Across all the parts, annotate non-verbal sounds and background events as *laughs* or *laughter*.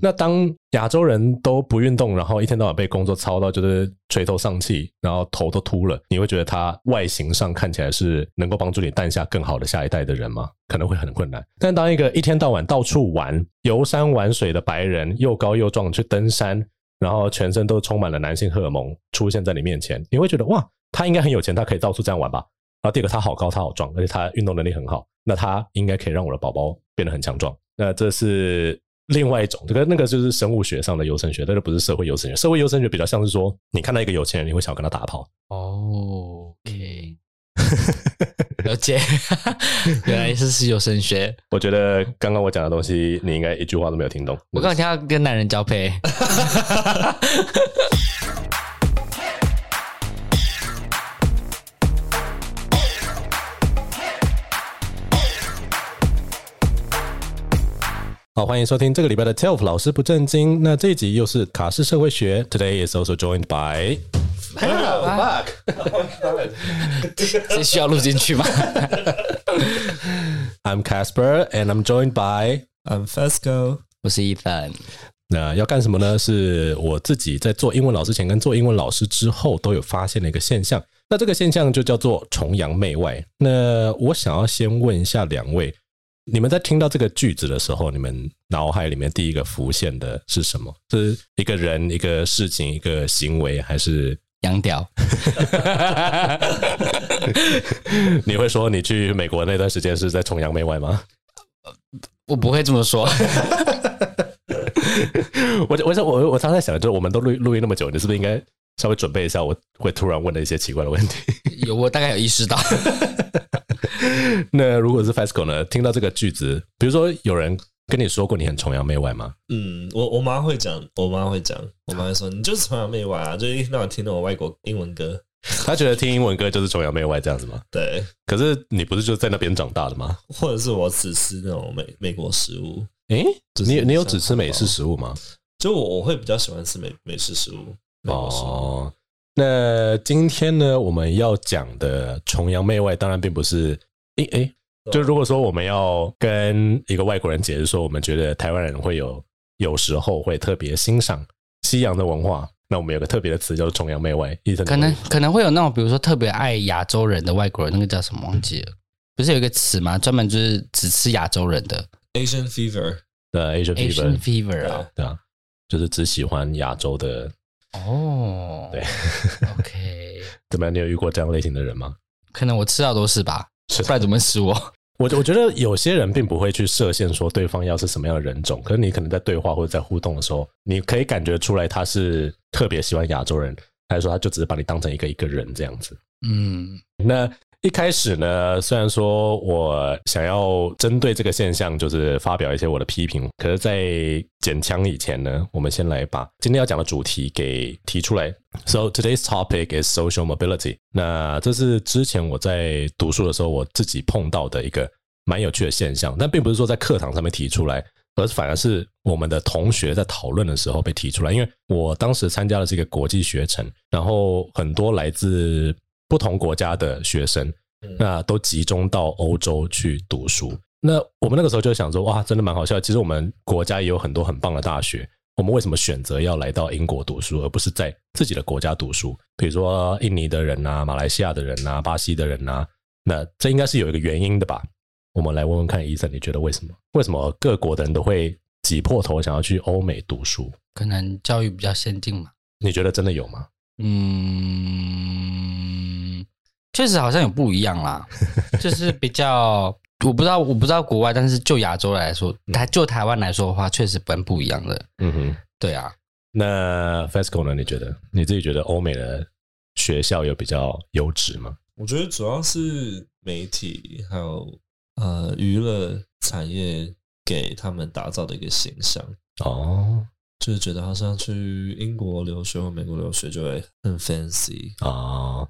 那当亚洲人都不运动，然后一天到晚被工作操到就是垂头丧气，然后头都秃了，你会觉得他外形上看起来是能够帮助你诞下更好的下一代的人吗？可能会很困难。但当一个一天到晚到处玩、游山玩水的白人，又高又壮去登山，然后全身都充满了男性荷尔蒙出现在你面前，你会觉得哇，他应该很有钱，他可以到处这样玩吧？然后第二个，他好高，他好壮，而且他运动能力很好，那他应该可以让我的宝宝变得很强壮。那这是另外一种，这个那个就是生物学上的优生学，但是不是社会优生学。社会优生学比较像是说，你看到一个有钱人，你会想要跟他打炮。哦，OK，*laughs* 了解，原来是是优生学。我觉得刚刚我讲的东西，你应该一句话都没有听懂。我刚刚听到跟男人交配。好，欢迎收听这个礼拜的 TELF 老师不正经。那这一集又是卡式社会学。Today is also joined by Hello Mark。*laughs* 这需要录进去吗？*laughs* I'm Casper and I'm joined by I'm Fesco。我是 Ethan。那要干什么呢？是我自己在做英文老师前跟做英文老师之后都有发现的一个现象。那这个现象就叫做崇洋媚外。那我想要先问一下两位。你们在听到这个句子的时候，你们脑海里面第一个浮现的是什么？是一个人、一个事情、一个行为，还是洋屌？你会说你去美国那段时间是在崇洋媚外吗？我不会这么说。*laughs* 我我我我常在想，就是我们都录录音那么久，你是不是应该稍微准备一下？我会突然问的一些奇怪的问题。有，我大概有意识到。*laughs* *laughs* 那如果是 Fesco 呢？听到这个句子，比如说有人跟你说过你很崇洋媚外吗？嗯，我我妈会讲，我妈会讲，我妈会说你就是崇洋媚外啊，就一天到晚听那种外国英文歌。她觉得听英文歌就是崇洋媚外这样子吗？对。可是你不是就在那边长大的吗？或者是我只吃那种美美国食物？诶、欸，你你有只吃美式食物吗？就我我会比较喜欢吃美美式食物。哦。那今天呢，我们要讲的崇洋媚外，当然并不是。诶诶，就如果说我们要跟一个外国人解释说，我们觉得台湾人会有有时候会特别欣赏西洋的文化，那我们有个特别的词叫做崇洋媚外。可能可能会有那种，比如说特别爱亚洲人的外国人，那个叫什么忘记了？不是有一个词吗？专门就是只吃亚洲人的 Asian Fever 的 Asian Fever Asian Fever 啊，对啊，就是只喜欢亚洲的。哦，对，OK，*laughs* 怎么样？你有遇过这样类型的人吗？可能我吃到都是吧。不然怎么吃我？我我觉得有些人并不会去设限，说对方要是什么样的人种。可是你可能在对话或者在互动的时候，你可以感觉出来他是特别喜欢亚洲人，还是说他就只是把你当成一个一个人这样子？嗯，那。一开始呢，虽然说我想要针对这个现象，就是发表一些我的批评，可是，在剪枪以前呢，我们先来把今天要讲的主题给提出来。So today's topic is social mobility。那这是之前我在读书的时候，我自己碰到的一个蛮有趣的现象，但并不是说在课堂上面提出来，而反而是我们的同学在讨论的时候被提出来。因为我当时参加的是一个国际学程，然后很多来自不同国家的学生，那都集中到欧洲去读书。那我们那个时候就想说，哇，真的蛮好笑。其实我们国家也有很多很棒的大学，我们为什么选择要来到英国读书，而不是在自己的国家读书？比如说印尼的人呐、啊，马来西亚的人呐、啊，巴西的人呐、啊，那这应该是有一个原因的吧？我们来问问看，医生，你觉得为什么？为什么各国的人都会挤破头想要去欧美读书？可能教育比较先进嘛？你觉得真的有吗？嗯，确实好像有不一样啦，*laughs* 就是比较我不知道，我不知道国外，但是就亚洲来说，台就台湾来说的话，确实蛮不一样的。嗯哼，对啊。那 Fesco 呢？你觉得你自己觉得欧美的学校有比较优质吗？我觉得主要是媒体还有呃娱乐产业给他们打造的一个形象哦。就是觉得好像去英国留学或美国留学就会很 fancy 啊，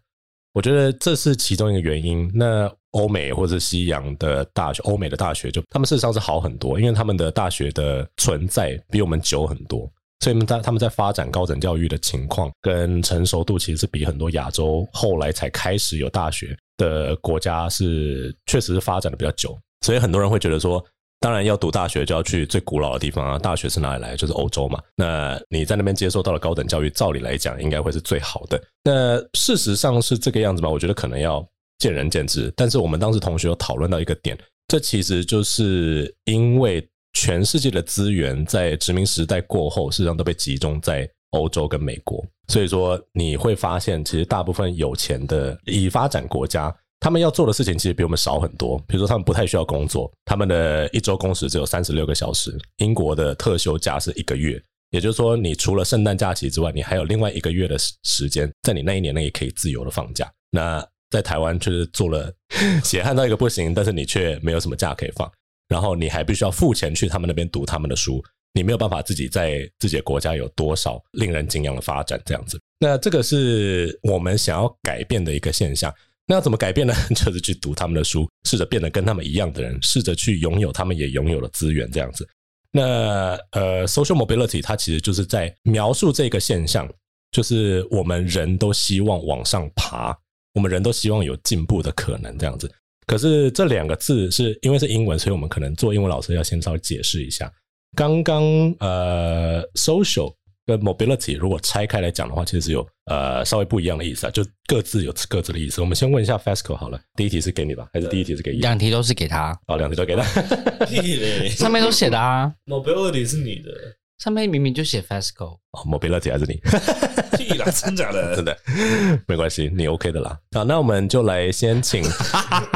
我觉得这是其中一个原因。那欧美或者西洋的大学，欧美的大学就他们事实上是好很多，因为他们的大学的存在比我们久很多，所以他们他们在发展高等教育的情况跟成熟度，其实是比很多亚洲后来才开始有大学的国家是确实是发展的比较久。所以很多人会觉得说，当然要读大学就要去最古老的地方啊，大学是哪里来？就是欧洲嘛。那你在那边接受到了高等教育，照理来讲应该会是最好的。那事实上是这个样子吗？我觉得可能要见仁见智。但是我们当时同学有讨论到一个点，这其实就是因为全世界的资源在殖民时代过后，事实上都被集中在欧洲跟美国，所以说你会发现，其实大部分有钱的已发展国家。他们要做的事情其实比我们少很多，比如说他们不太需要工作，他们的一周工时只有三十六个小时。英国的特休假是一个月，也就是说，你除了圣诞假期之外，你还有另外一个月的时间，在你那一年内也可以自由的放假。那在台湾就是做了血汗到一个不行，*laughs* 但是你却没有什么假可以放，然后你还必须要付钱去他们那边读他们的书，你没有办法自己在自己的国家有多少令人敬仰的发展这样子。那这个是我们想要改变的一个现象。那要怎么改变呢？*laughs* 就是去读他们的书，试着变得跟他们一样的人，试着去拥有他们也拥有的资源，这样子。那呃，social mobility 它其实就是在描述这个现象，就是我们人都希望往上爬，我们人都希望有进步的可能，这样子。可是这两个字是因为是英文，所以我们可能做英文老师要先稍微解释一下。刚刚呃，social。跟 mobility 如果拆开来讲的话，其实是有呃稍微不一样的意思啊，就各自有各自的意思。我们先问一下 Fasco 好了，第一题是给你吧，还是第一题是给你？两题都是给他。哦，两题都给他。上面都写的啊，*laughs* mobility 是你的。上面明明就写 Fasco，哦，Mobility 还是你？*laughs* 屁啦，真假的？*laughs* 真的，没关系，你 OK 的啦。好，那我们就来先请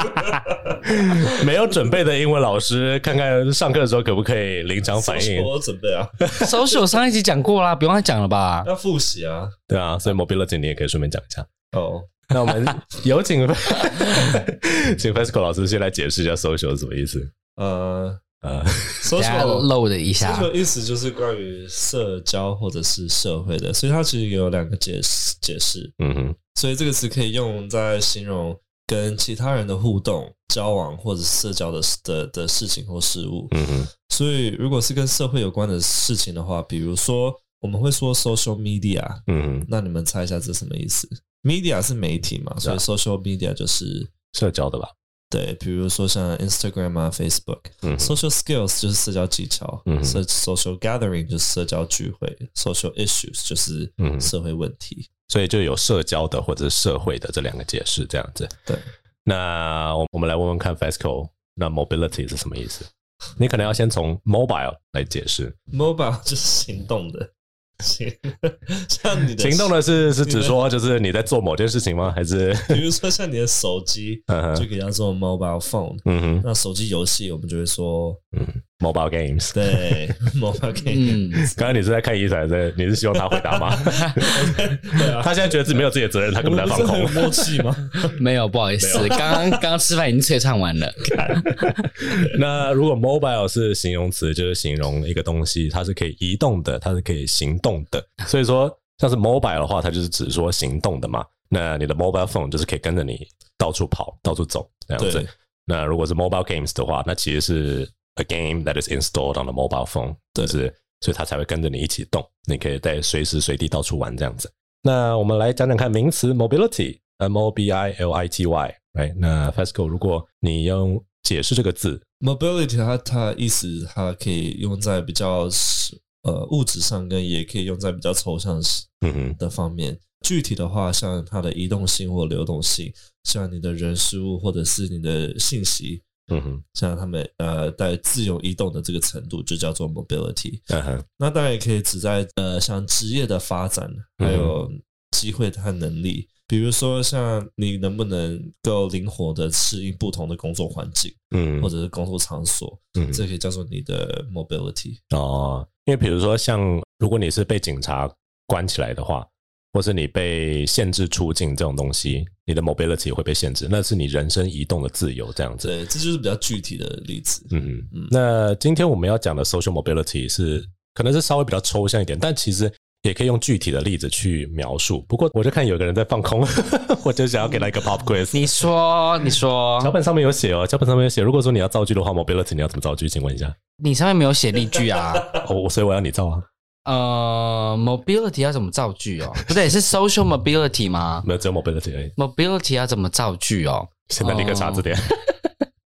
*laughs* 没有准备的英文老师，看看上课的时候可不可以临场反应。我准备啊，Social 上一集讲过啦，不用再讲了吧？要复习啊。对啊，所以 Mobility 你也可以顺便讲一下。哦，那我们有请请 Fasco 老师先来解释一下 Social 是什么意思。呃。呃，*laughs* social load 的一下，social 意思就是关于社交或者是社会的，所以它其实有两个解释解释。嗯哼，所以这个词可以用在形容跟其他人的互动、交往或者社交的的的事情或事物。嗯哼，所以如果是跟社会有关的事情的话，比如说我们会说 social media，嗯哼，那你们猜一下这是什么意思？media 是媒体嘛，所以 social media 就是社交的吧。对，比如说像 Instagram 啊，Facebook，嗯，social skills 就是社交技巧，嗯，social gathering 就是社交聚会，social issues 就是社会问题，嗯，所以就有社交的或者社会的这两个解释，这样子。对，那我我们来问问看，Fasco，那 mobility 是什么意思？你可能要先从 mobile 来解释，mobile 就是行动的。行，*laughs* 像你的行动的是是指说，就是你在做某件事情吗？还是 *laughs* 比如说像你的手机，就给它做 mobile phone。嗯哼，那手机游戏我们就会说，嗯。Mobile games，对，*laughs* Mobile games。刚刚你是在看医生，在你是希望他回答吗？*laughs* 对啊，他现在觉得自己没有自己的责任，他根本在放空。有默契吗？*laughs* 没有，不好意思，刚刚刚刚吃饭已经吹唱完了。那如果 mobile 是形容词，就是形容一个东西，它是可以移动的，它是可以行动的。所以说，像是 mobile 的话，它就是指说行动的嘛。那你的 mobile phone 就是可以跟着你到处跑、到处走这样子。那如果是 mobile games 的话，那其实是。A game that is installed on a mobile phone，对，就是，所以它才会跟着你一起动，你可以在随时随地到处玩这样子。那我们来讲讲看名词 mobility，m o b i l i t y，right？那 Fasco，如果你用解释这个字，mobility，它它意思它可以用在比较呃物质上，跟也可以用在比较抽象的方面。嗯、具体的话，像它的移动性或流动性，像你的人事物或者是你的信息。嗯哼，像他们呃在自由移动的这个程度，就叫做 mobility。嗯哼，那当然也可以指在呃像职业的发展，还有机会和能力。比如说像你能不能够灵活的适应不同的工作环境，嗯，或者是工作场所，嗯，这可以叫做你的 mobility。哦，因为比如说像如果你是被警察关起来的话。或是你被限制出境这种东西，你的 mobility 会被限制，那是你人生移动的自由这样子。对，这就是比较具体的例子。嗯嗯。那今天我们要讲的 social mobility 是可能是稍微比较抽象一点，但其实也可以用具体的例子去描述。不过我就看有个人在放空，*laughs* 我就想要给他一个 pop quiz。你说，你说，脚本上面有写哦，脚本上面有写。如果说你要造句的话，mobility 你要怎么造句？请问一下。你上面没有写例句啊？哦，所以我要你造啊。呃、uh,，mobility 要怎么造句哦？*laughs* 不对，是 social mobility 吗？没有，只有 mobility 而已。mobility 要怎么造句哦？现在立刻查字典。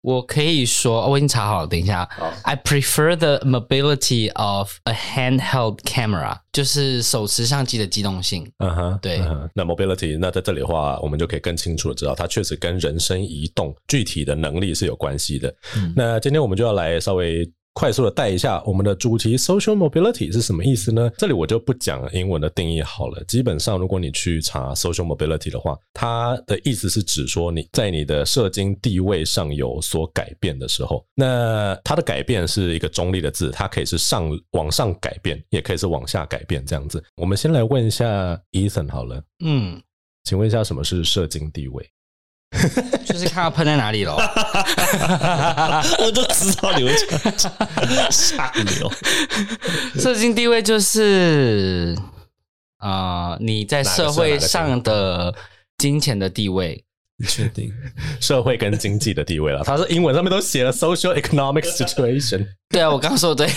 我可以说，我已经查好了。等一下，I prefer the mobility of a handheld camera，就是手持相机的机动性。嗯哼，对。那 mobility，那在这里的话，我们就可以更清楚的知道，它确实跟人身移动具体的能力是有关系的。嗯、那今天我们就要来稍微。快速的带一下我们的主题，social mobility 是什么意思呢？这里我就不讲英文的定义好了。基本上，如果你去查 social mobility 的话，它的意思是指说你在你的社经地位上有所改变的时候，那它的改变是一个中立的字，它可以是上往上改变，也可以是往下改变这样子。我们先来问一下 Ethan 好了，嗯，请问一下什么是社经地位？*laughs* 就是看到喷在哪里了，*laughs* 我就知道你会讲下流。社经地位就是啊、呃，你在社会上的金钱的地位。你确定？*laughs* 社会跟经济的地位了？他说英文上面都写了 social economic situation。对啊，我刚刚说的对，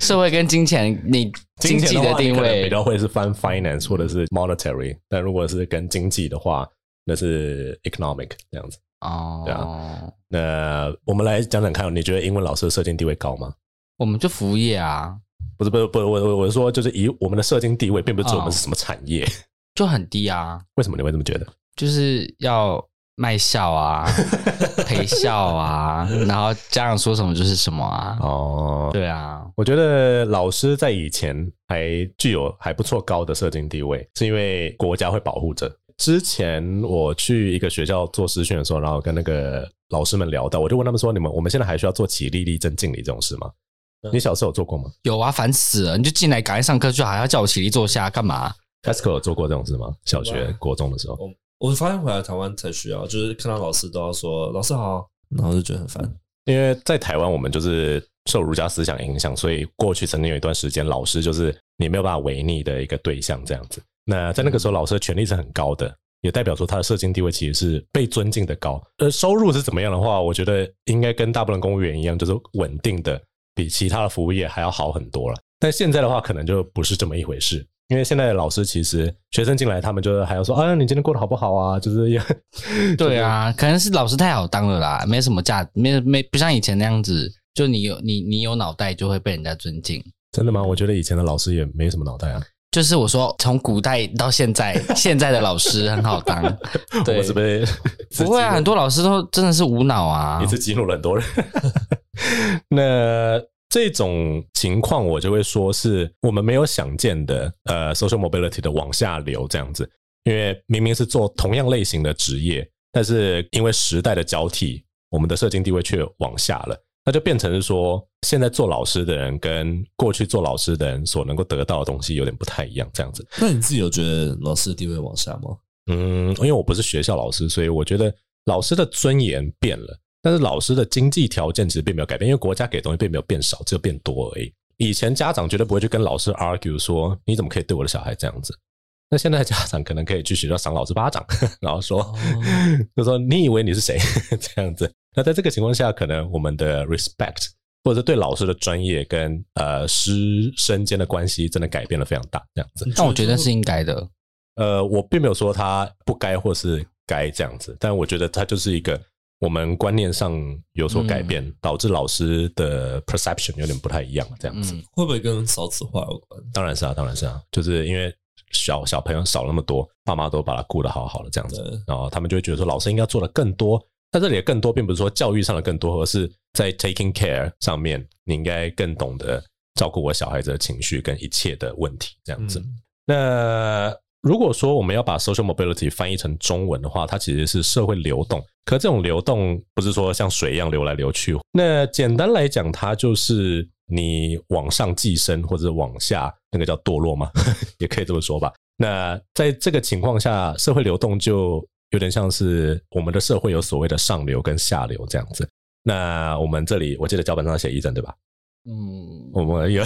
社会跟金钱，你经济的地位比较会是翻 finance 或者是 monetary，但如果是跟经济的话。那是 economic 这样子哦，对啊。那我们来讲讲看，你觉得英文老师的社经地位高吗？我们就服务业啊，不是不是不是，我我我是说，就是以我们的社经地位，并不是指我们是什么产业，哦，就很低啊。*laughs* 为什么你会这么觉得？*laughs* 就是要卖笑啊，*laughs* 陪笑啊，然后家长说什么就是什么啊。哦，对啊，我觉得老师在以前还具有还不错高的社经地位，是因为国家会保护着。之前我去一个学校做师训的时候，然后跟那个老师们聊到，我就问他们说：“你们我们现在还需要做起立、立正、敬礼这种事吗？”你小时候有做过吗？有啊，烦死了！你就进来赶快上课，就还要叫我起立坐下干嘛？Tesco 有做过这种事吗？小学、国中的时候，我发现回来台湾才需要，就是看到老师都要说“老师好”，然后就觉得很烦。因为在台湾，我们就是受儒家思想影响，所以过去曾经有一段时间，老师就是你没有办法违逆的一个对象，这样子。那在那个时候，老师的权力是很高的，也代表说他的社经地位其实是被尊敬的高。而收入是怎么样的话，我觉得应该跟大部分公务员一样，就是稳定的，比其他的服务业还要好很多了。但现在的话，可能就不是这么一回事，因为现在的老师其实学生进来，他们就是还要说：“啊，你今天过得好不好啊？”就是也 *laughs* 对啊，可能是老师太好当了啦，没什么价，没没不像以前那样子，就你有你你有脑袋就会被人家尊敬。真的吗？我觉得以前的老师也没什么脑袋啊。就是我说，从古代到现在，*laughs* 现在的老师很好当。*laughs* 对，不会啊，很多老师都真的是无脑啊，一次激怒了很多人。*laughs* 那这种情况，我就会说是我们没有想见的，呃，social mobility 的往下流这样子。因为明明是做同样类型的职业，但是因为时代的交替，我们的社经地位却往下了。那就变成是说，现在做老师的人跟过去做老师的人所能够得到的东西有点不太一样，这样子。那你自己有觉得老师的地位往下吗？嗯，因为我不是学校老师，所以我觉得老师的尊严变了，但是老师的经济条件其实并没有改变，因为国家给的东西并没有变少，只有变多而已。以前家长绝对不会去跟老师 argue 说，你怎么可以对我的小孩这样子。那现在家长可能可以去学校赏老师巴掌，*laughs* 然后说，哦、*laughs* 就说你以为你是谁 *laughs* 这样子。那在这个情况下，可能我们的 respect 或者是对老师的专业跟呃师生间的关系真的改变了非常大，这样子。但我觉得是应该的。呃，我并没有说他不该或是该这样子，但我觉得他就是一个我们观念上有所改变，嗯、导致老师的 perception 有点不太一样，这样子。嗯、会不会跟少子化有关？当然是啊，当然是啊，就是因为。小小朋友少那么多，爸妈都把他顾得好好的这样子，然后他们就会觉得说，老师应该做的更多。在这里的更多，并不是说教育上的更多，而是在 taking care 上面，你应该更懂得照顾我小孩子的情绪跟一切的问题这样子。嗯、那如果说我们要把 social mobility 翻译成中文的话，它其实是社会流动。可这种流动不是说像水一样流来流去。那简单来讲，它就是。你往上寄生或者往下，那个叫堕落吗？*laughs* 也可以这么说吧。那在这个情况下，社会流动就有点像是我们的社会有所谓的上流跟下流这样子。那我们这里，我记得脚本上写一针对吧？嗯，我们有。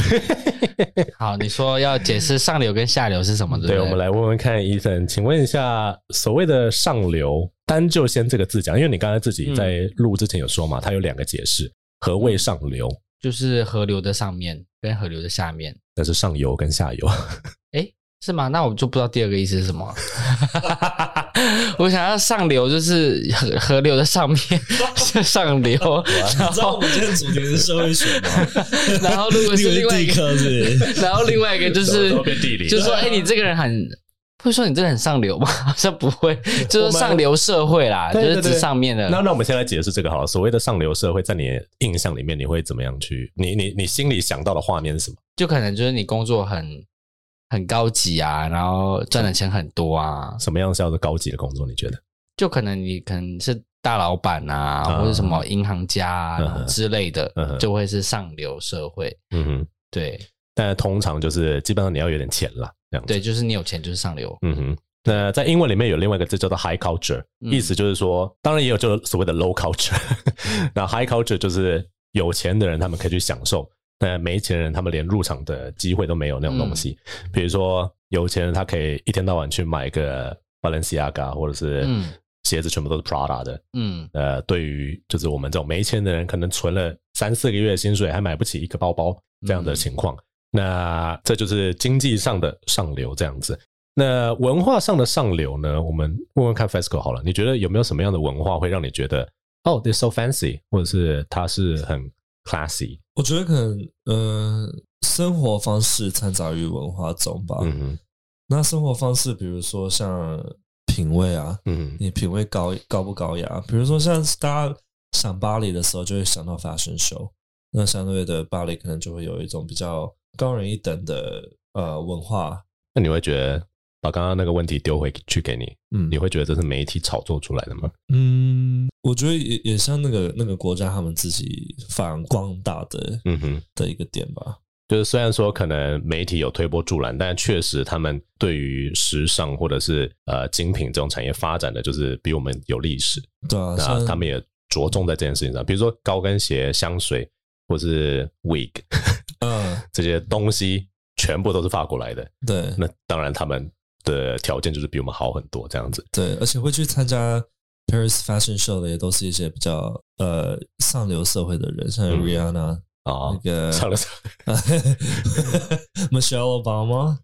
*laughs* 好，你说要解释上流跟下流是什么？对，对，我们来问问看，医生，请问一下，所谓的上流，单就先这个字讲，因为你刚才自己在录之前有说嘛，它有两个解释，何谓上流？就是河流的上面跟河流的下面，那是上游跟下游。诶，是吗？那我就不知道第二个意思是什么。*laughs* 我想要上流，就是河河流的上面上流。*laughs* 然后你知道我们今天主题是社会学吗？*laughs* 然后如果是另外一个，然后另外一个就是就是说，哎、欸，你这个人很会说你这个很上流吗？好像不会，就是上流社会啦，就是指上面的。那那我们先来解释这个好了。所谓的上流社会，在你的印象里面，你会怎么样去？你你你心里想到的画面是什么？就可能就是你工作很。很高级啊，然后赚的钱很多啊。什么样叫做高级的工作？你觉得？就可能你可能是大老板啊，或者什么银行家啊之类的，就会是上流社会。嗯哼，对。但通常就是基本上你要有点钱啦，这样子。对，就是你有钱就是上流。嗯哼。那在英文里面有另外一个字叫做 high culture，意思就是说，当然也有就是所谓的 low culture。*laughs* 那 high culture 就是有钱的人他们可以去享受。那没钱人，他们连入场的机会都没有那种东西。嗯、比如说，有钱人他可以一天到晚去买一个 Balenciaga，或者是鞋子全部都是 Prada 的。嗯，呃，对于就是我们这种没钱的人，可能存了三四个月的薪水还买不起一个包包这样的情况。嗯、那这就是经济上的上流这样子。那文化上的上流呢？我们问问看 Fesco 好了，你觉得有没有什么样的文化会让你觉得哦，oh，they're so fancy，或者是它是很 classy？我觉得可能，呃，生活方式掺杂于文化中吧。嗯哼，那生活方式，比如说像品味啊，嗯，你品味高高不高雅？比如说像大家想巴黎的时候，就会想到 fashion show。那相对的，巴黎可能就会有一种比较高人一等的呃文化。那你会觉得？把刚刚那个问题丢回去给你，嗯，你会觉得这是媒体炒作出来的吗？嗯，我觉得也也像那个那个国家他们自己发扬光大的，嗯哼的一个点吧。就是虽然说可能媒体有推波助澜，但确实他们对于时尚或者是呃精品这种产业发展的，就是比我们有历史。对啊，那他们也着重在这件事情上，比如说高跟鞋、香水或是 wig，嗯，*laughs* 这些东西全部都是法国来的。对，那当然他们。的条件就是比我们好很多，这样子。对，而且会去参加 Paris Fashion Show 的也都是一些比较呃上流社会的人，像 Rihanna 啊，那个 *laughs* 上流社会 *laughs* Michelle Obama。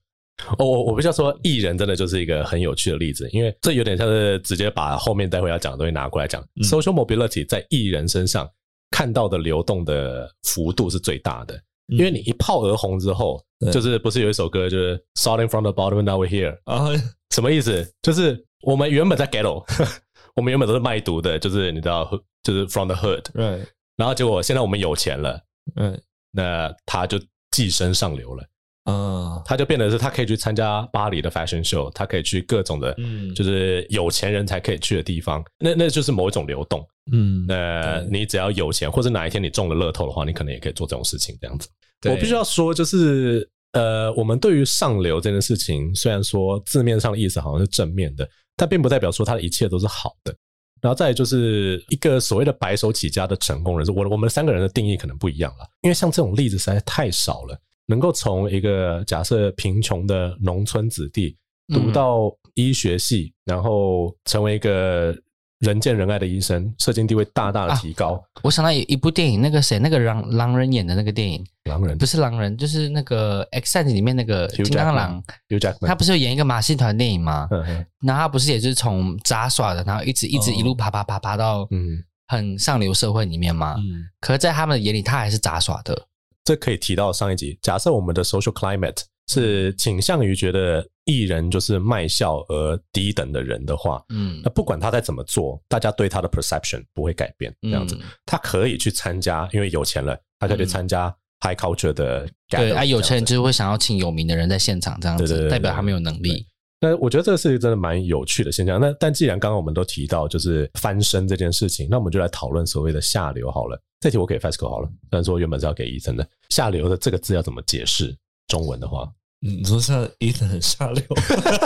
哦，我我不需要说艺人真的就是一个很有趣的例子，因为这有点像是直接把后面待会要讲的东西拿过来讲。嗯、Social mobility 在艺人身上看到的流动的幅度是最大的。因为你一炮而红之后，嗯、就是不是有一首歌就是 Starting from the bottom now we're here 啊？什么意思？就是我们原本在 ghetto，*laughs* 我们原本都是卖毒的，就是你知道，就是 from the hood，对。然后结果现在我们有钱了，嗯，那他就寄生上流了。啊，他就变得是，他可以去参加巴黎的 fashion show，他可以去各种的，嗯，就是有钱人才可以去的地方。那那就是某一种流动，嗯，那你只要有钱，或者哪一天你中了乐透的话，你可能也可以做这种事情，这样子。我必须要说，就是呃，我们对于上流这件事情，虽然说字面上的意思好像是正面的，但并不代表说他的一切都是好的。然后再就是一个所谓的白手起家的成功人士，我我们三个人的定义可能不一样了，因为像这种例子实在太少了。能够从一个假设贫穷的农村子弟读到医学系，嗯、然后成为一个人见人爱的医生，社经地位大大的提高。啊、我想到一一部电影，那个谁，那个狼狼人演的那个电影，狼人不是狼人，就是那个 X 战警里面那个金刚狼，Hugh Jackman，他不是有演一个马戏团电影吗？嗯嗯，然后他不是也是从杂耍的，然后一直一直一路爬爬爬爬到嗯很上流社会里面吗？嗯，可是在他们的眼里，他还是杂耍的。这可以提到上一集。假设我们的 social climate 是倾向于觉得艺人就是卖笑而低等的人的话，嗯，那不管他再怎么做，大家对他的 perception 不会改变。这样子，他可以去参加，因为有钱了，他可以去参加 high culture 的。对啊，有钱人就是会想要请有名的人在现场，这样子代表他没有能力。那我觉得这个事情真的蛮有趣的现象。那但既然刚刚我们都提到就是翻身这件事情，那我们就来讨论所谓的下流好了。这题我给 Fesco 好了，虽然说原本是要给 Ethan 的。下流的这个字要怎么解释？中文的话，嗯，你说像 Ethan 很下流？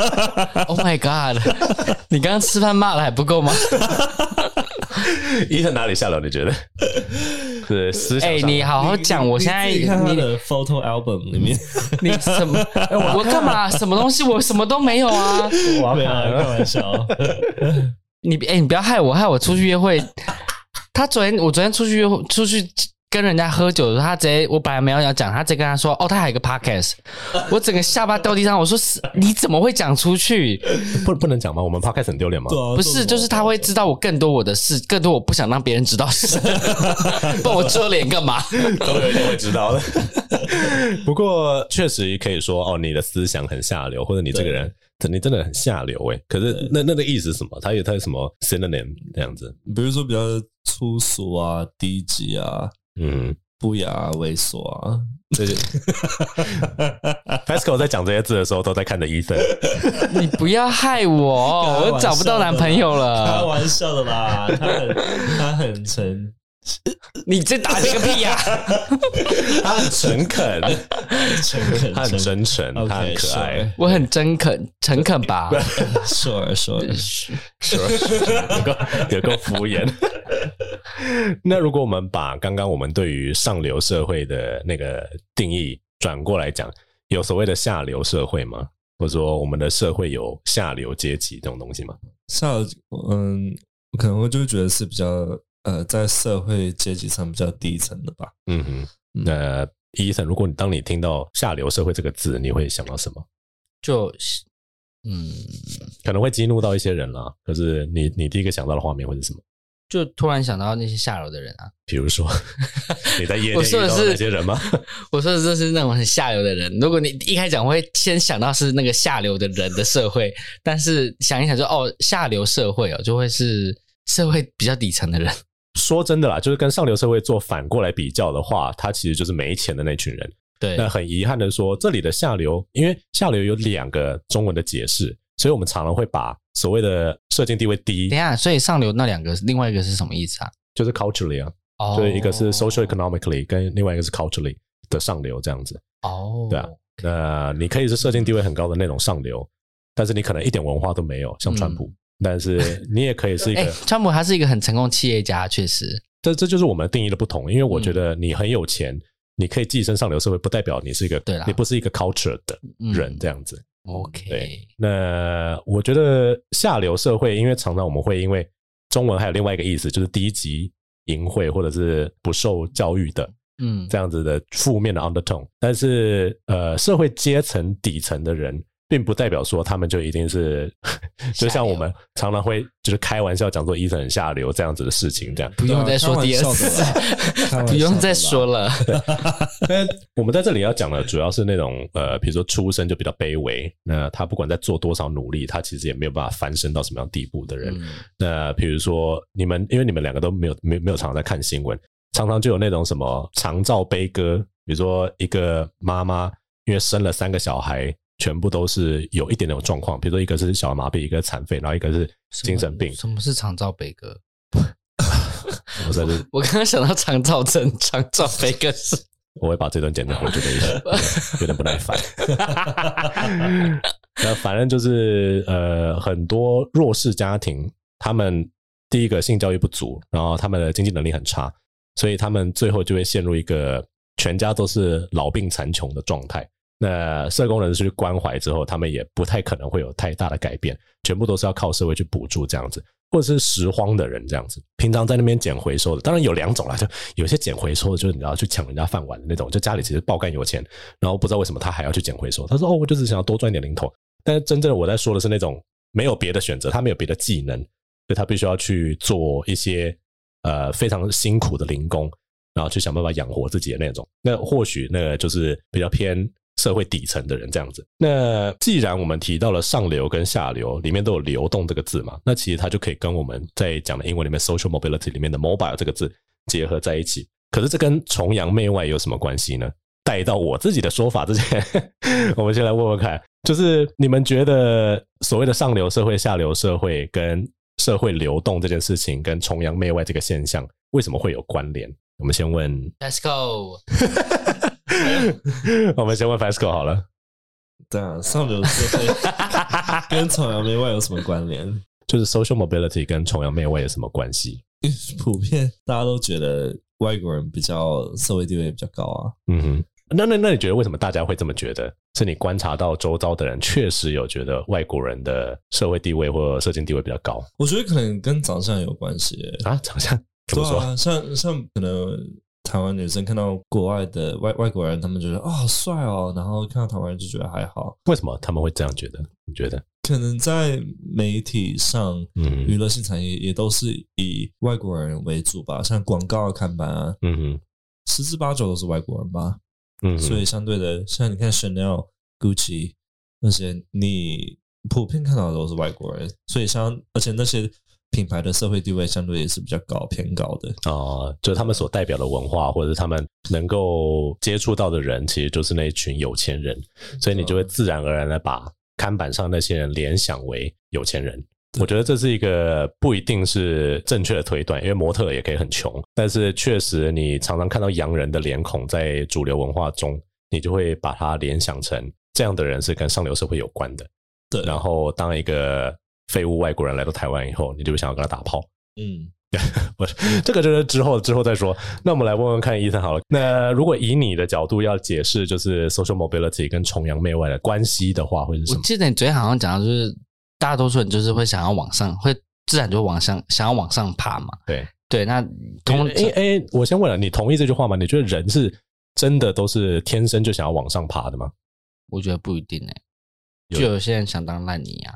*laughs* Oh my God！你刚刚吃饭骂了还不够吗？Ethan 哪里下流？你觉得？是思想。哎、欸，你好好讲。我现在你看他的 photo album 里面，你 *laughs* 什么？我干嘛？什么东西？我什么都没有啊！*laughs* 我没有开玩笑。你哎、欸，你不要害我，害我出去约会。他昨天，我昨天出去，出去跟人家喝酒的时候，他直接我本来没有要讲，他直接跟他说：“哦，他还有一个 podcast。*laughs* ”我整个下巴掉地上，我说：“是你怎么会讲出去？不不能讲吗？我们 podcast 很丢脸吗？”不是，就是他会知道我更多我的事，更多我不想让别人知道的事，*laughs* 帮我遮脸干嘛？都有一天会知道的。*laughs* 不过确实可以说，哦，你的思想很下流，或者你这个人。你真的很下流诶，可是那那个意思是什么？他有他有什么 synonym 这样子？比如说比较粗俗啊、低级啊、嗯、不雅、啊猥琐啊这些。*laughs* Fasco 在讲这些字的时候，都在看着 Ethan。*laughs* 你不要害我，我找不到男朋友了。开玩笑的啦，他很他很诚。*laughs* 你这打这个屁呀！*laughs* 他很诚恳，诚恳，他很真诚，他很可爱。我很真恳，诚恳吧？说说说，有个有个敷衍。那如果我们把刚刚我们对于上流社会的那个定义转过来讲，有所谓的下流社会吗？或者说我们的社会有下流阶级这种东西吗？下流，嗯，可能我就觉得是比较。呃，在社会阶级上比较低层的吧。嗯哼，那伊森，如果你当你听到“下流社会”这个字，你会想到什么？就，嗯，可能会激怒到一些人啦。可是你，你第一个想到的画面会是什么？就突然想到那些下流的人啊。比如说，*laughs* 你在夜店遇到那些人吗？*laughs* 我说的这，是那种很下流的人。如果你一开始讲，会先想到是那个下流的人的社会，但是想一想就，就哦，下流社会哦，就会是社会比较底层的人。说真的啦，就是跟上流社会做反过来比较的话，他其实就是没钱的那群人。对，那很遗憾的说，这里的下流，因为下流有两个中文的解释，所以我们常常会把所谓的社经地位低。等下，所以上流那两个，另外一个是什么意思啊？就是 culturally 啊，哦，所以一个是 social economically，跟另外一个是 culturally 的上流这样子。哦，对啊，那你可以是社经地位很高的那种上流，但是你可能一点文化都没有，像川普。嗯但是你也可以是一个，欸、川普他是一个很成功企业家，确实。这这就是我们定义的不同，因为我觉得你很有钱，嗯、你可以跻身上流社会，不代表你是一个，对啦你不是一个 culture 的人这样子。嗯、OK，对。那我觉得下流社会，因为常常我们会因为中文还有另外一个意思，就是低级、淫秽或者是不受教育的，嗯，这样子的负面的 undertone。但是呃，社会阶层底层的人。并不代表说他们就一定是，就像我们常常会就是开玩笑讲说医生很下流这样子的事情，这样不用再说第二次，不用再说了。*laughs* 但我们在这里要讲的主要是那种呃，比如说出身就比较卑微，那他不管在做多少努力，他其实也没有办法翻身到什么样地步的人。嗯、那比如说你们，因为你们两个都没有没没有常常在看新闻，常常就有那种什么长照悲歌，比如说一个妈妈因为生了三个小孩。全部都是有一点那种状况，比如说一个是小儿麻痹，一个残废，然后一个是精神病。什么，是长照悲歌？*laughs* 我在这，*laughs* 我刚刚想到长照症，长照悲歌是。*laughs* 我会把这段剪掉，我觉得有点有点不耐烦。那反正就是呃，很多弱势家庭，他们第一个性教育不足，然后他们的经济能力很差，所以他们最后就会陷入一个全家都是老病残穷的状态。那社工人士去关怀之后，他们也不太可能会有太大的改变，全部都是要靠社会去补助这样子，或者是拾荒的人这样子，平常在那边捡回收的，当然有两种啦，就有些捡回收的，就是你要去抢人家饭碗的那种，就家里其实爆干有钱，然后不知道为什么他还要去捡回收，他说哦，我就是想要多赚一点零头，但是真正的我在说的是那种没有别的选择，他没有别的技能，所以他必须要去做一些呃非常辛苦的零工，然后去想办法养活自己的那种，那或许那个就是比较偏。社会底层的人这样子，那既然我们提到了上流跟下流里面都有流动这个字嘛，那其实它就可以跟我们在讲的英文里面 social mobility 里面的 mobile 这个字结合在一起。可是这跟崇洋媚外有什么关系呢？带到我自己的说法之前，*laughs* 我们先来问问看，就是你们觉得所谓的上流社会、下流社会跟社会流动这件事情，跟崇洋媚外这个现象为什么会有关联？我们先问，Let's go。*laughs* *laughs* 我们先问 Fasco 好了。对啊，上流社会 *laughs* 跟崇洋媚外有什么关联？就是 social mobility 跟崇洋媚外有什么关系？*laughs* 普遍大家都觉得外国人比较社会地位比较高啊。嗯哼，那那那你觉得为什么大家会这么觉得？是你观察到周遭的人确实有觉得外国人的社会地位或社经地位比较高？我觉得可能跟长相有关系啊，长相怎么说？对啊，像像可能。台湾女生看到国外的外外国人，他们觉得哦好帅哦，然后看到台湾人就觉得还好。为什么他们会这样觉得？你觉得？可能在媒体上，嗯，娱乐性产业也都是以外国人为主吧，像广告看板啊，嗯哼，十之八九都是外国人吧，嗯，所以相对的，像你看 Chanel、Gucci 那些，你普遍看到的都是外国人，所以像而且那些。品牌的社会地位相对也是比较高，偏高的哦，就他们所代表的文化，或者是他们能够接触到的人，其实就是那一群有钱人，所以你就会自然而然的把看板上那些人联想为有钱人。我觉得这是一个不一定是正确的推断，因为模特也可以很穷，但是确实你常常看到洋人的脸孔在主流文化中，你就会把它联想成这样的人是跟上流社会有关的。对，然后当一个。废物外国人来到台湾以后，你就会想要跟他打炮。嗯，*laughs* 不是，这个就是之后之后再说。那我们来问问看，伊森好了。那如果以你的角度要解释，就是 social mobility 跟崇洋媚外的关系的话，会是什么？我记得你昨天好像讲到，就是大多数人就是会想要往上，会自然就往上，想要往上爬嘛。对对，那同哎哎，我先问了，你同意这句话吗？你觉得人是真的都是天生就想要往上爬的吗？我觉得不一定哎、欸，就有些人想当烂泥啊。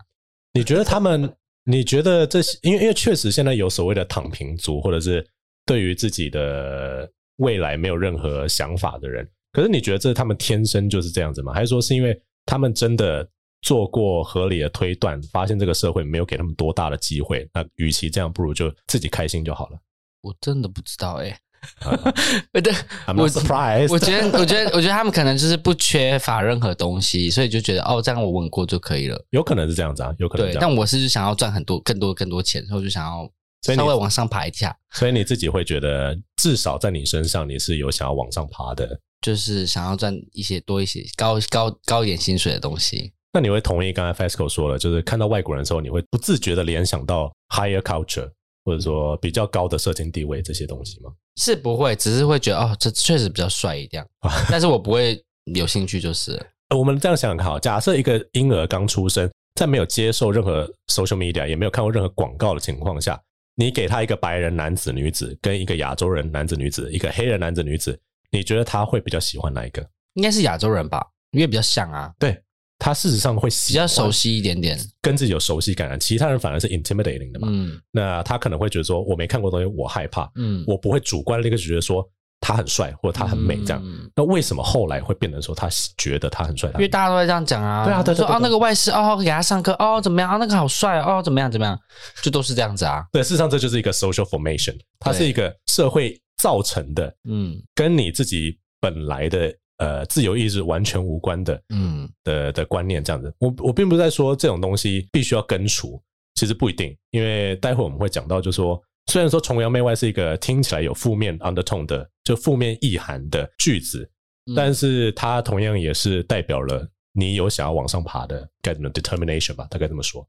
你觉得他们？你觉得这些？因为因为确实现在有所谓的躺平族，或者是对于自己的未来没有任何想法的人。可是你觉得这是他们天生就是这样子吗？还是说是因为他们真的做过合理的推断，发现这个社会没有给他们多大的机会？那与其这样，不如就自己开心就好了。我真的不知道哎、*laughs* 对，I'm not surprised 我觉得，我觉得，我觉得他们可能就是不缺乏任何东西，所以就觉得哦，这样我稳过就可以了。有可能是这样子啊，有可能。对，但我是想要赚很多、更多、更多钱，所以我就想要稍微往上爬一下。所以你自己会觉得，至少在你身上，你是有想要往上爬的，就是想要赚一些多一些高高高一点薪水的东西。那你会同意刚才 Fasco 说了，就是看到外国人的时候，你会不自觉的联想到 higher culture。或者说比较高的社经地位这些东西吗？是不会，只是会觉得哦，这确实比较帅一点，*laughs* 但是我不会有兴趣，就是。我们这样想想看，假设一个婴儿刚出生，在没有接受任何 social media，也没有看过任何广告的情况下，你给他一个白人男子女子，跟一个亚洲人男子女子，一个黑人男子女子，你觉得他会比较喜欢哪一个？应该是亚洲人吧，因为比较像啊。对。他事实上会比较熟悉一点点，跟自己有熟悉感，其他人反而是 intimidating 的嘛。嗯，那他可能会觉得说，我没看过东西，我害怕。嗯，我不会主观那个觉得说他很帅或者他很美这样。嗯、那为什么后来会变成说他觉得他很帅？因为大家都在这样讲啊。对啊，对，对，对，对，说哦，那个外事哦，给他上课哦，怎么样啊？那个好帅哦，怎么样？怎么样？就都是这样子啊。对，事实上这就是一个 social formation，它是一个社会造成的，嗯，跟你自己本来的。呃，自由意志完全无关的，嗯，的的观念这样子。我我并不是在说这种东西必须要根除，其实不一定，因为待会我们会讲到，就是说，虽然说崇洋媚外是一个听起来有负面 undertone 的，就负面意涵的句子，嗯，但是它同样也是代表了你有想要往上爬的该怎么 determination 吧，大概这么说。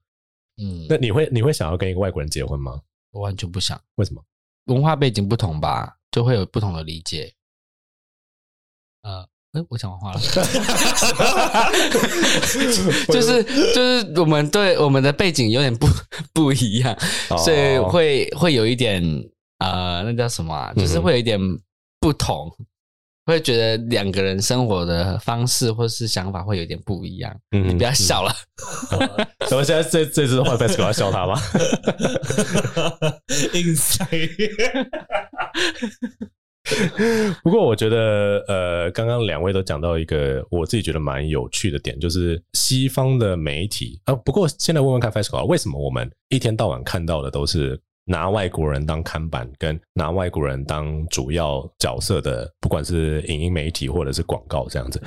嗯，那你会你会想要跟一个外国人结婚吗？我完全不想。为什么？文化背景不同吧，就会有不同的理解。呃。哎，我讲完话了，*laughs* 就是就是我们对我们的背景有点不 *laughs* 不一样，所以会会有一点呃，那叫什么啊？就是会有一点不同，会觉得两个人生活的方式或是想法会有点不一样。嗯，你不要笑了，怎么现在这这次换 Fasco 要笑他吗？硬 *laughs* 塞。*laughs* 不过我觉得，呃，刚刚两位都讲到一个我自己觉得蛮有趣的点，就是西方的媒体啊。不过现在问问看 Fasco 为什么我们一天到晚看到的都是拿外国人当看板，跟拿外国人当主要角色的，不管是影音媒体或者是广告这样子。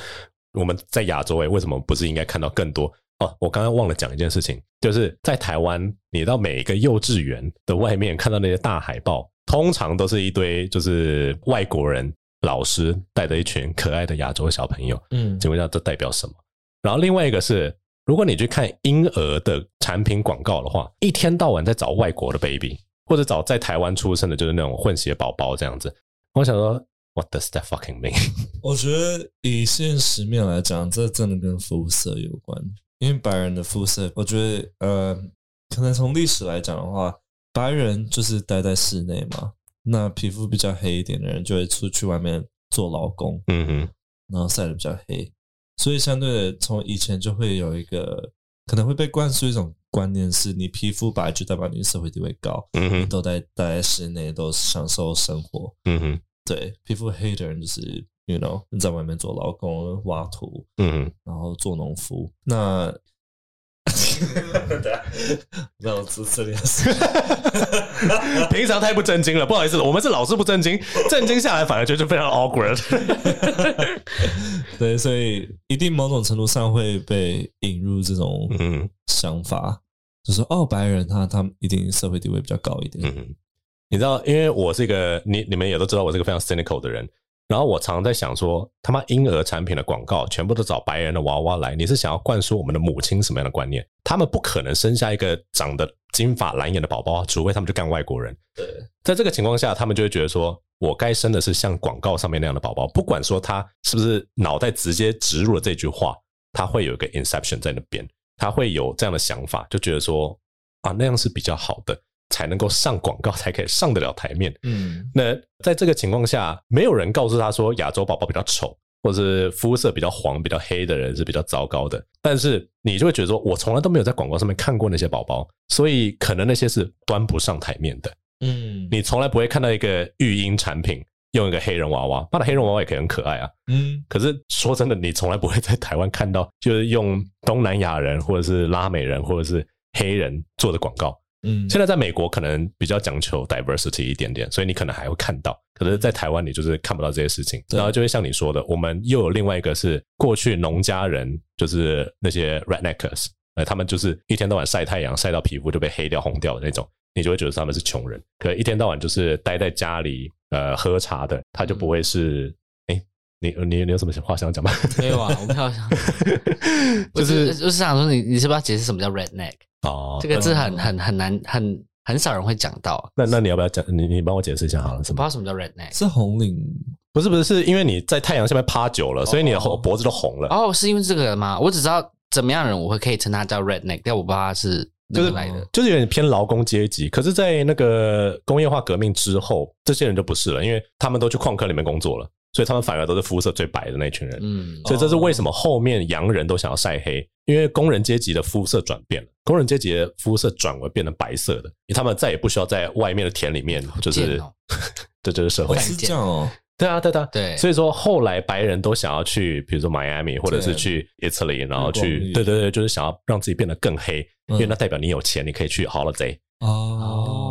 我们在亚洲诶，为什么不是应该看到更多？哦，我刚刚忘了讲一件事情，就是在台湾，你到每一个幼稚园的外面看到那些大海报。通常都是一堆就是外国人老师带着一群可爱的亚洲小朋友，嗯，请问一下这代表什么？然后另外一个是，如果你去看婴儿的产品广告的话，一天到晚在找外国的 baby，或者找在台湾出生的，就是那种混血宝宝这样子。我想说，What does that fucking mean？*laughs* 我觉得以现实面来讲，这真的跟肤色有关，因为白人的肤色，我觉得呃，可能从历史来讲的话。白人就是待在室内嘛，那皮肤比较黑一点的人就会出去外面做劳工，嗯哼，然后晒得比较黑，所以相对的，从以前就会有一个可能会被灌输一种观念，是你皮肤白就代表你社会地位高，嗯哼，你都在待在室内都享受生活，嗯哼，对，皮肤黑的人就是，you know，你在外面做劳工、挖土，嗯哼，然后做农夫，那。*laughs* 对啊，让我吃这点事。平常太不正经了，不好意思，我们是老是不正经，正经下来反而觉得非常 awkward。对，所以一定某种程度上会被引入这种嗯想法，就是哦，白人他他们一定社会地位比较高一点。嗯，你知道，因为我是一个你你们也都知道，我是一个非常 cynical 的人。然后我常常在想说，他妈婴儿产品的广告全部都找白人的娃娃来，你是想要灌输我们的母亲什么样的观念？他们不可能生下一个长得金发蓝眼的宝宝，除非他们就干外国人。对，在这个情况下，他们就会觉得说，我该生的是像广告上面那样的宝宝，不管说他是不是脑袋直接植入了这句话，他会有一个 inception 在那边，他会有这样的想法，就觉得说啊，那样是比较好的。才能够上广告，才可以上得了台面。嗯，那在这个情况下，没有人告诉他说亚洲宝宝比较丑，或是肤色比较黄、比较黑的人是比较糟糕的。但是你就会觉得说，我从来都没有在广告上面看过那些宝宝，所以可能那些是端不上台面的。嗯，你从来不会看到一个育婴产品用一个黑人娃娃，那黑人娃娃也可以很可爱啊。嗯，可是说真的，你从来不会在台湾看到就是用东南亚人或者是拉美人或者是黑人做的广告。嗯，现在在美国可能比较讲求 diversity 一点点，所以你可能还会看到。可是，在台湾你就是看不到这些事情，然后就会像你说的，我们又有另外一个是过去农家人，就是那些 redneckers，呃，他们就是一天到晚晒太阳，晒到皮肤就被黑掉、红掉的那种，你就会觉得他们是穷人。可一天到晚就是待在家里，呃，喝茶的，他就不会是。哎，你你你有什么话想讲吗？没有啊，我不要想，*laughs* 就是就是想说，你你是不是要解释什么叫 redneck？哦，这个字很很很难，很很少人会讲到。那那你要不要讲？你你帮我解释一下好了。什么？不知道什么叫 redneck？是红领？不是不是，是因为你在太阳下面趴久了，所以你的脖子都红了。哦，是因为这个吗？我只知道怎么样的人我会可以称他叫 redneck，但我不知道他是哪来的。就是就是有点偏劳工阶级。可是，在那个工业化革命之后，这些人就不是了，因为他们都去矿坑里面工作了。所以他们反而都是肤色最白的那群人，嗯，所以这是为什么后面洋人都想要晒黑，因为工人阶级的肤色转变了，工人阶级的肤色转为变成白色的，因为他们再也不需要在外面的田里面，就是，*laughs* 这就是社会是这样哦，对啊，对啊，对，所以说后来白人都想要去，比如说迈阿密或者是去 Italy，然后去，对对对，就是想要让自己变得更黑，因为那代表你有钱，你可以去 holiday 哦。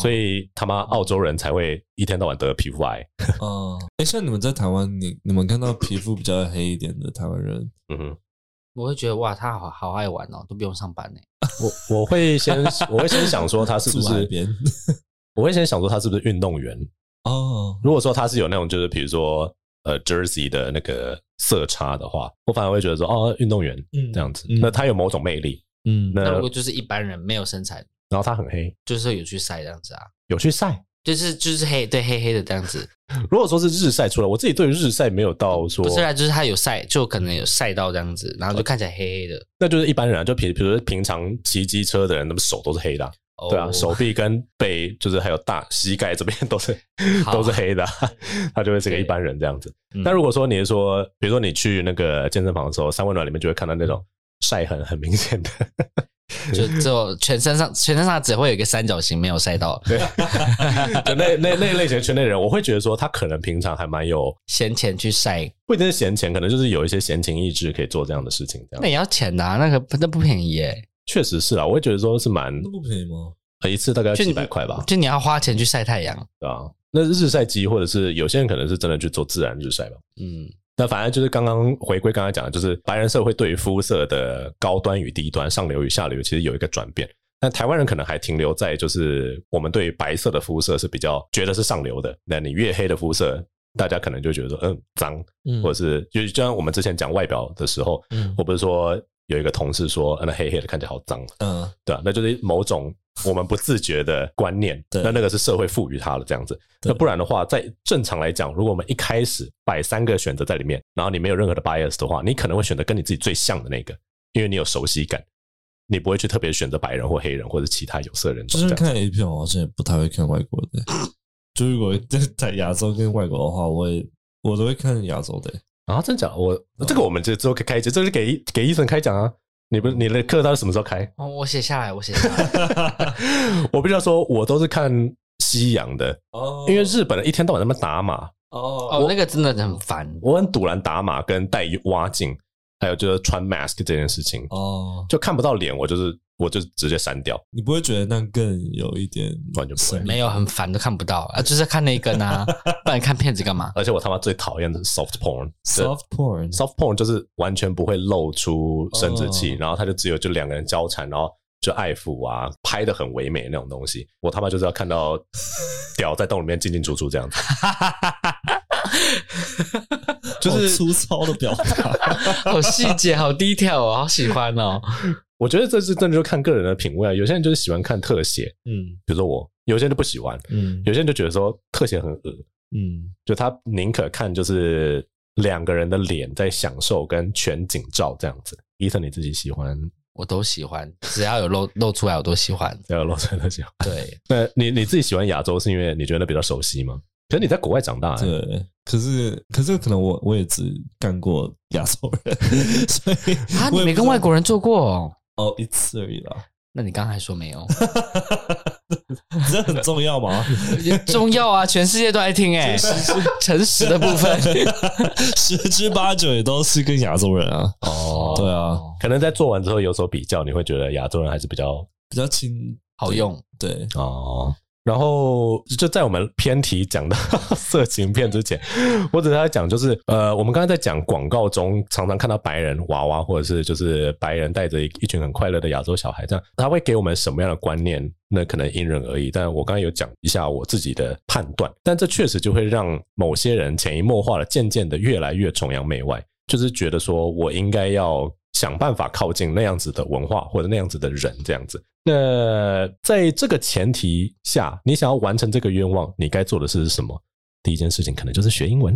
所以他妈澳洲人才会一天到晚得皮肤癌。*laughs* 哦，哎，像你们在台湾，你你们看到皮肤比较黑一点的台湾人，嗯哼，我会觉得哇，他好好爱玩哦，都不用上班呢。我我会先我会先想说他是不是 *laughs* *laughs* 我会先想说他是不是运动员哦。如果说他是有那种就是比如说呃 Jersey 的那个色差的话，我反而会觉得说哦，运动员这样子，那他有某种魅力。嗯，那如果就是一般人没有身材。然后他很黑，就是有去晒这样子啊，有去晒，就是就是黑，对，黑黑的这样子。*laughs* 如果说是日晒出来，我自己对于日晒没有到说，不是啊，就是他有晒，就可能有晒到这样子，然后就看起来黑黑的。那就是一般人啊，就比比如说平常骑机车的人，那么手都是黑的，啊，对啊，手臂跟背就是还有大膝盖这边都是 *laughs* 都是黑的，*laughs* 他就会是个一般人这样子。但如果说你是说，比如说你去那个健身房的时候，三温暖里面就会看到那种晒痕很明显的。*laughs* 就就全身上全身上只会有一个三角形没有晒到，对，*laughs* 就那那那类型圈内人，我会觉得说他可能平常还蛮有闲钱去晒，不一定是闲钱，可能就是有一些闲情逸致可以做这样的事情。这样那也要钱的啊，那个那不便宜耶。确实是啊，我会觉得说是蛮那不便宜吗？一次大概几百块吧就，就你要花钱去晒太阳，对啊。那日晒机或者是有些人可能是真的去做自然日晒吧，嗯。那反正就是刚刚回归刚才讲的，就是白人社会对于肤色的高端与低端、上流与下流，其实有一个转变。那台湾人可能还停留在就是我们对白色的肤色是比较觉得是上流的。那你越黑的肤色，大家可能就觉得说嗯脏，或者是就就像我们之前讲外表的时候，嗯，我不是说有一个同事说那黑黑的看起来好脏，嗯，对啊，那就是某种。我们不自觉的观念，*laughs* 那那个是社会赋予他的这样子。那不然的话，在正常来讲，如果我们一开始摆三个选择在里面，然后你没有任何的 bias 的话，你可能会选择跟你自己最像的那个，因为你有熟悉感，你不会去特别选择白人或黑人或者其他有色人种。就是看 A 片，我好像也不太会看外国的。*laughs* 就如果在在亚洲跟外国的话，我也我都会看亚洲的。啊，真假？我这个我们这之后可以开一节，这是给给医生开讲啊。你不是你的课到底什么时候开？哦，我写下来，我写下来。*laughs* 我必须要说，我都是看西洋的哦，因为日本人一天到晚在那打码哦，哦，那个真的很烦。我很堵然打码跟戴蛙镜，还有就是穿 mask 这件事情。哦，就看不到脸，我就是。我就直接删掉，你不会觉得那更有一点完全不会，没有很烦都看不到。啊，就是看那一根啊，*laughs* 不然看片子干嘛？而且我他妈最讨厌的是 soft porn，soft porn，soft porn 就是完全不会露出生殖器，然后他就只有就两个人交缠，然后就爱抚啊，拍的很唯美那种东西，我他妈就是要看到屌在洞里面进进出出这样子，*laughs* *laughs* 就是粗糙的表达，*laughs* 好细节，好 detail 哦，好喜欢哦。我觉得这是真的，就看个人的品味啊。有些人就是喜欢看特写，嗯，比如说我，有些人就不喜欢，嗯，有些人就觉得说特写很恶，嗯，就他宁可看就是两个人的脸在享受跟全景照这样子。Ethan，你自己喜欢？我都喜欢，只要有露露出来我都喜欢，只 *laughs* 要有露出来都喜欢。对，那你你自己喜欢亚洲是因为你觉得比较熟悉吗？可是你在国外长大，对，可是可是可能我我也只干过亚洲人，*laughs* 所以啊，你没跟外国人做过？哦，哦一次而已啦。那你刚才说没有？*laughs* 这很重要吗？重要啊，全世界都爱听哎、欸。诚实的部分，*laughs* 十之八九也都是跟亚洲人啊。哦，对啊，可能在做完之后有所比较，你会觉得亚洲人还是比较比较轻好用。对，哦。然后就在我们偏题讲到 *laughs* 色情片之前，我只是在讲，就是呃，我们刚才在讲广告中常常看到白人娃娃，或者是就是白人带着一群很快乐的亚洲小孩，这样他会给我们什么样的观念？那可能因人而异。但我刚才有讲一下我自己的判断，但这确实就会让某些人潜移默化的、渐渐的越来越崇洋媚外，就是觉得说我应该要。想办法靠近那样子的文化或者那样子的人，这样子。那在这个前提下，你想要完成这个愿望，你该做的事是什么？第一件事情可能就是学英文。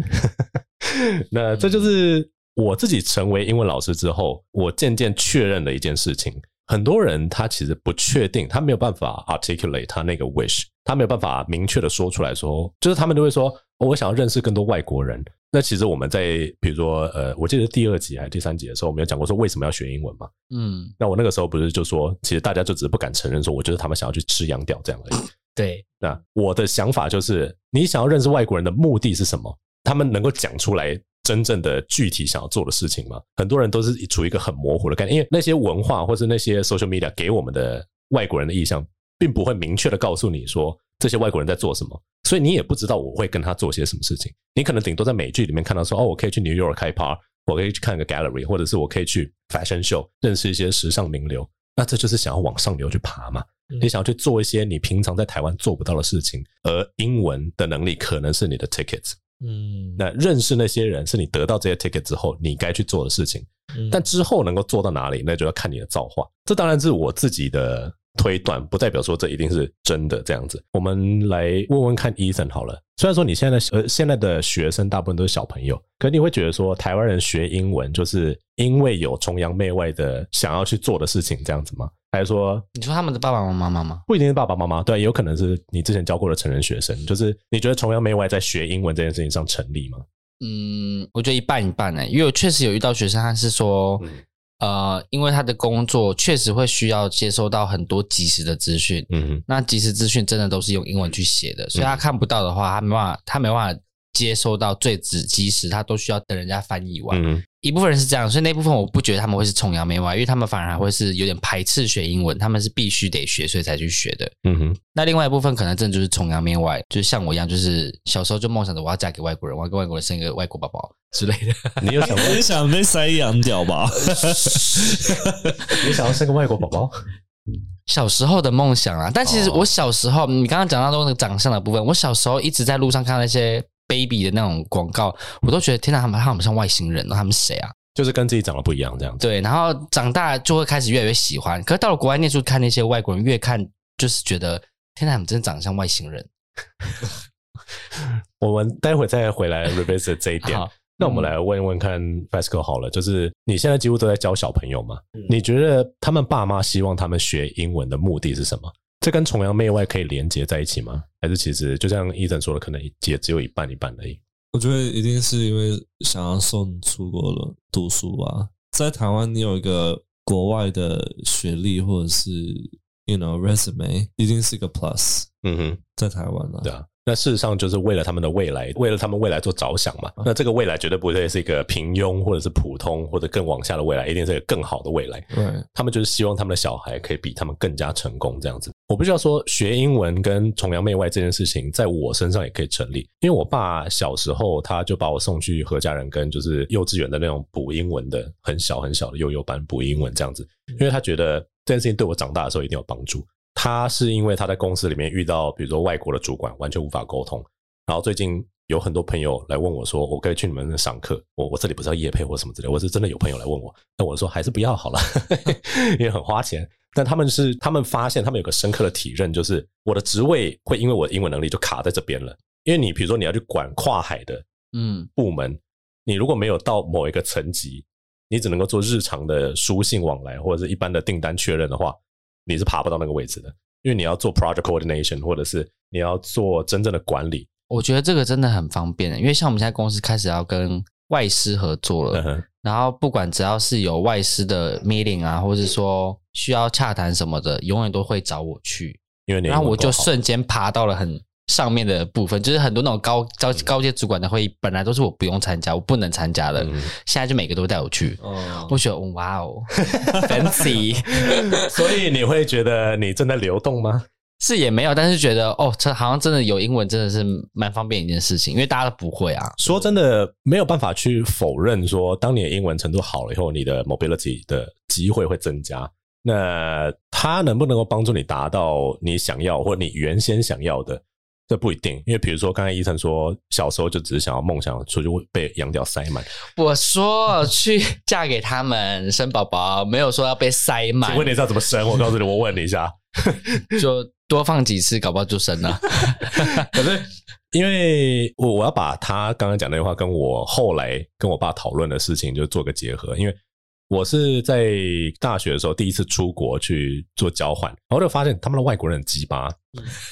*laughs* 那这就是我自己成为英文老师之后，我渐渐确认的一件事情。很多人他其实不确定，他没有办法 articulate 他那个 wish，他没有办法明确的说出来说，就是他们都会说，我想要认识更多外国人。那其实我们在比如说呃，我记得第二集还是第三集的时候，我们有讲过说为什么要学英文嘛？嗯，那我那个时候不是就说，其实大家就只是不敢承认说，我觉得他们想要去吃洋屌这样而已。对，那我的想法就是，你想要认识外国人的目的是什么？他们能够讲出来真正的具体想要做的事情吗？很多人都是处于一个很模糊的概念，因为那些文化或是那些 social media 给我们的外国人的意象，并不会明确的告诉你说。这些外国人在做什么？所以你也不知道我会跟他做些什么事情。你可能顶多在美剧里面看到说，哦，我可以去 New York 开趴，我可以去看个 gallery，或者是我可以去 fashion show 认识一些时尚名流。那这就是想要往上流去爬嘛？你想要去做一些你平常在台湾做不到的事情，而英文的能力可能是你的 tickets。嗯，那认识那些人是你得到这些 ticket 之后你该去做的事情。但之后能够做到哪里，那就要看你的造化。这当然是我自己的。推断不代表说这一定是真的这样子。我们来问问看，Ethan 好了。虽然说你现在呃现在的学生大部分都是小朋友，可你会觉得说台湾人学英文就是因为有崇洋媚外的想要去做的事情这样子吗？还是说你说他们的爸爸妈妈吗？不一定是爸爸妈妈，对，有可能是你之前教过的成人学生。就是你觉得崇洋媚外在学英文这件事情上成立吗？嗯，我觉得一半一半呢、欸，因为我确实有遇到学生，他是说。嗯呃，因为他的工作确实会需要接收到很多及时的资讯，嗯哼，那及时资讯真的都是用英文去写的，所以他看不到的话，他没办法，他没办法接收到最直及时，他都需要等人家翻译完。嗯一部分人是这样，所以那部分我不觉得他们会是崇洋媚外，因为他们反而还会是有点排斥学英文，他们是必须得学，所以才去学的。嗯哼。那另外一部分可能真的就是崇洋媚外，就是像我一样，就是小时候就梦想着我要嫁给外国人，我要跟外国人生一个外国宝宝之类的。你有想过？*laughs* 你想被塞洋屌吧？*laughs* 你想要生个外国宝宝？小时候的梦想啊，但其实我小时候，你刚刚讲到那个长相的部分，我小时候一直在路上看那些。Baby 的那种广告，我都觉得天哪，他们他们像外星人，他们谁啊？就是跟自己长得不一样这样子。对，然后长大就会开始越来越喜欢。可是到了国外念书，看那些外国人，越看就是觉得天哪，他们真的长得像外星人。*laughs* 我们待会再回来 revisit 这一点。那我们来问一问看 Fasco 好了，就是你现在几乎都在教小朋友嘛？嗯、你觉得他们爸妈希望他们学英文的目的是什么？这跟崇洋媚外可以连接在一起吗？还是其实就像伊森说的，可能也只有一半一半而已？我觉得一定是因为想要送出国了读书吧。在台湾，你有一个国外的学历或者是 you know resume，一定是一个 plus。嗯哼，在台湾呢，对啊。那事实上就是为了他们的未来，为了他们未来做着想嘛。那这个未来绝对不会是一个平庸或者是普通或者更往下的未来，一定是一个更好的未来。对，他们就是希望他们的小孩可以比他们更加成功这样子。我必须要说，学英文跟崇洋媚外这件事情，在我身上也可以成立。因为我爸小时候他就把我送去何家人跟就是幼稚园的那种补英文的很小很小的幼幼班补英文这样子，因为他觉得这件事情对我长大的时候一定有帮助。他是因为他在公司里面遇到，比如说外国的主管完全无法沟通，然后最近有很多朋友来问我说，我可以去你们那上课？我我这里不是要业配或什么之类，我是真的有朋友来问我，那我说还是不要好了，*laughs* *laughs* 因为很花钱。但他们是他们发现他们有个深刻的体认，就是我的职位会因为我的英文能力就卡在这边了。因为你比如说你要去管跨海的嗯部门，嗯、你如果没有到某一个层级，你只能够做日常的书信往来或者是一般的订单确认的话。你是爬不到那个位置的，因为你要做 project coordination，或者是你要做真正的管理。我觉得这个真的很方便，因为像我们现在公司开始要跟外师合作了，嗯、然后不管只要是有外师的 meeting 啊，或者是说需要洽谈什么的，永远都会找我去，因为你然后我就瞬间爬到了很。上面的部分就是很多那种高高高阶主管的会议，本来都是我不用参加，我不能参加的。嗯、现在就每个都带我去，哦、我觉得哇哦，fancy。*laughs* 所以你会觉得你正在流动吗？是也没有，但是觉得哦，这好像真的有英文，真的是蛮方便一件事情，因为大家都不会啊。说真的，没有办法去否认说，当你的英文程度好了以后，你的 mobility 的机会会增加。那它能不能够帮助你达到你想要或你原先想要的？这不一定，因为比如说刚才医生说，小时候就只是想要梦想，所以就会被洋屌塞满。我说去嫁给他们生宝宝，没有说要被塞满。请问你知道怎么生？我告诉你，我问你一下，*laughs* 就多放几次，搞不好就生了。*laughs* *laughs* 可是因为我我要把他刚刚讲那句话跟我后来跟我爸讨论的事情就做个结合，因为。我是在大学的时候第一次出国去做交换，然后就发现他们的外国人很鸡巴，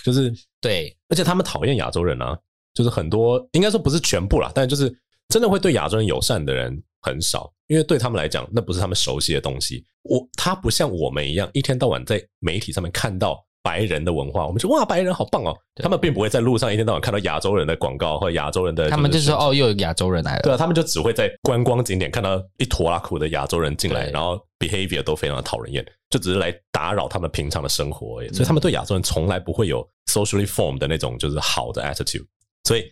就是对，而且他们讨厌亚洲人啊，就是很多应该说不是全部啦，但就是真的会对亚洲人友善的人很少，因为对他们来讲那不是他们熟悉的东西。我他不像我们一样一天到晚在媒体上面看到。白人的文化，我们就哇，白人好棒哦！他们并不会在路上一天到晚看到亚洲人的广告或者亚洲人的，他们就说哦，又有亚洲人来了。对啊，他们就只会在观光景点看到一坨拉苦的亚洲人进来，然后 behavior 都非常的讨人厌，就只是来打扰他们平常的生活而已。所以他们对亚洲人从来不会有 socially formed 的那种就是好的 attitude。所以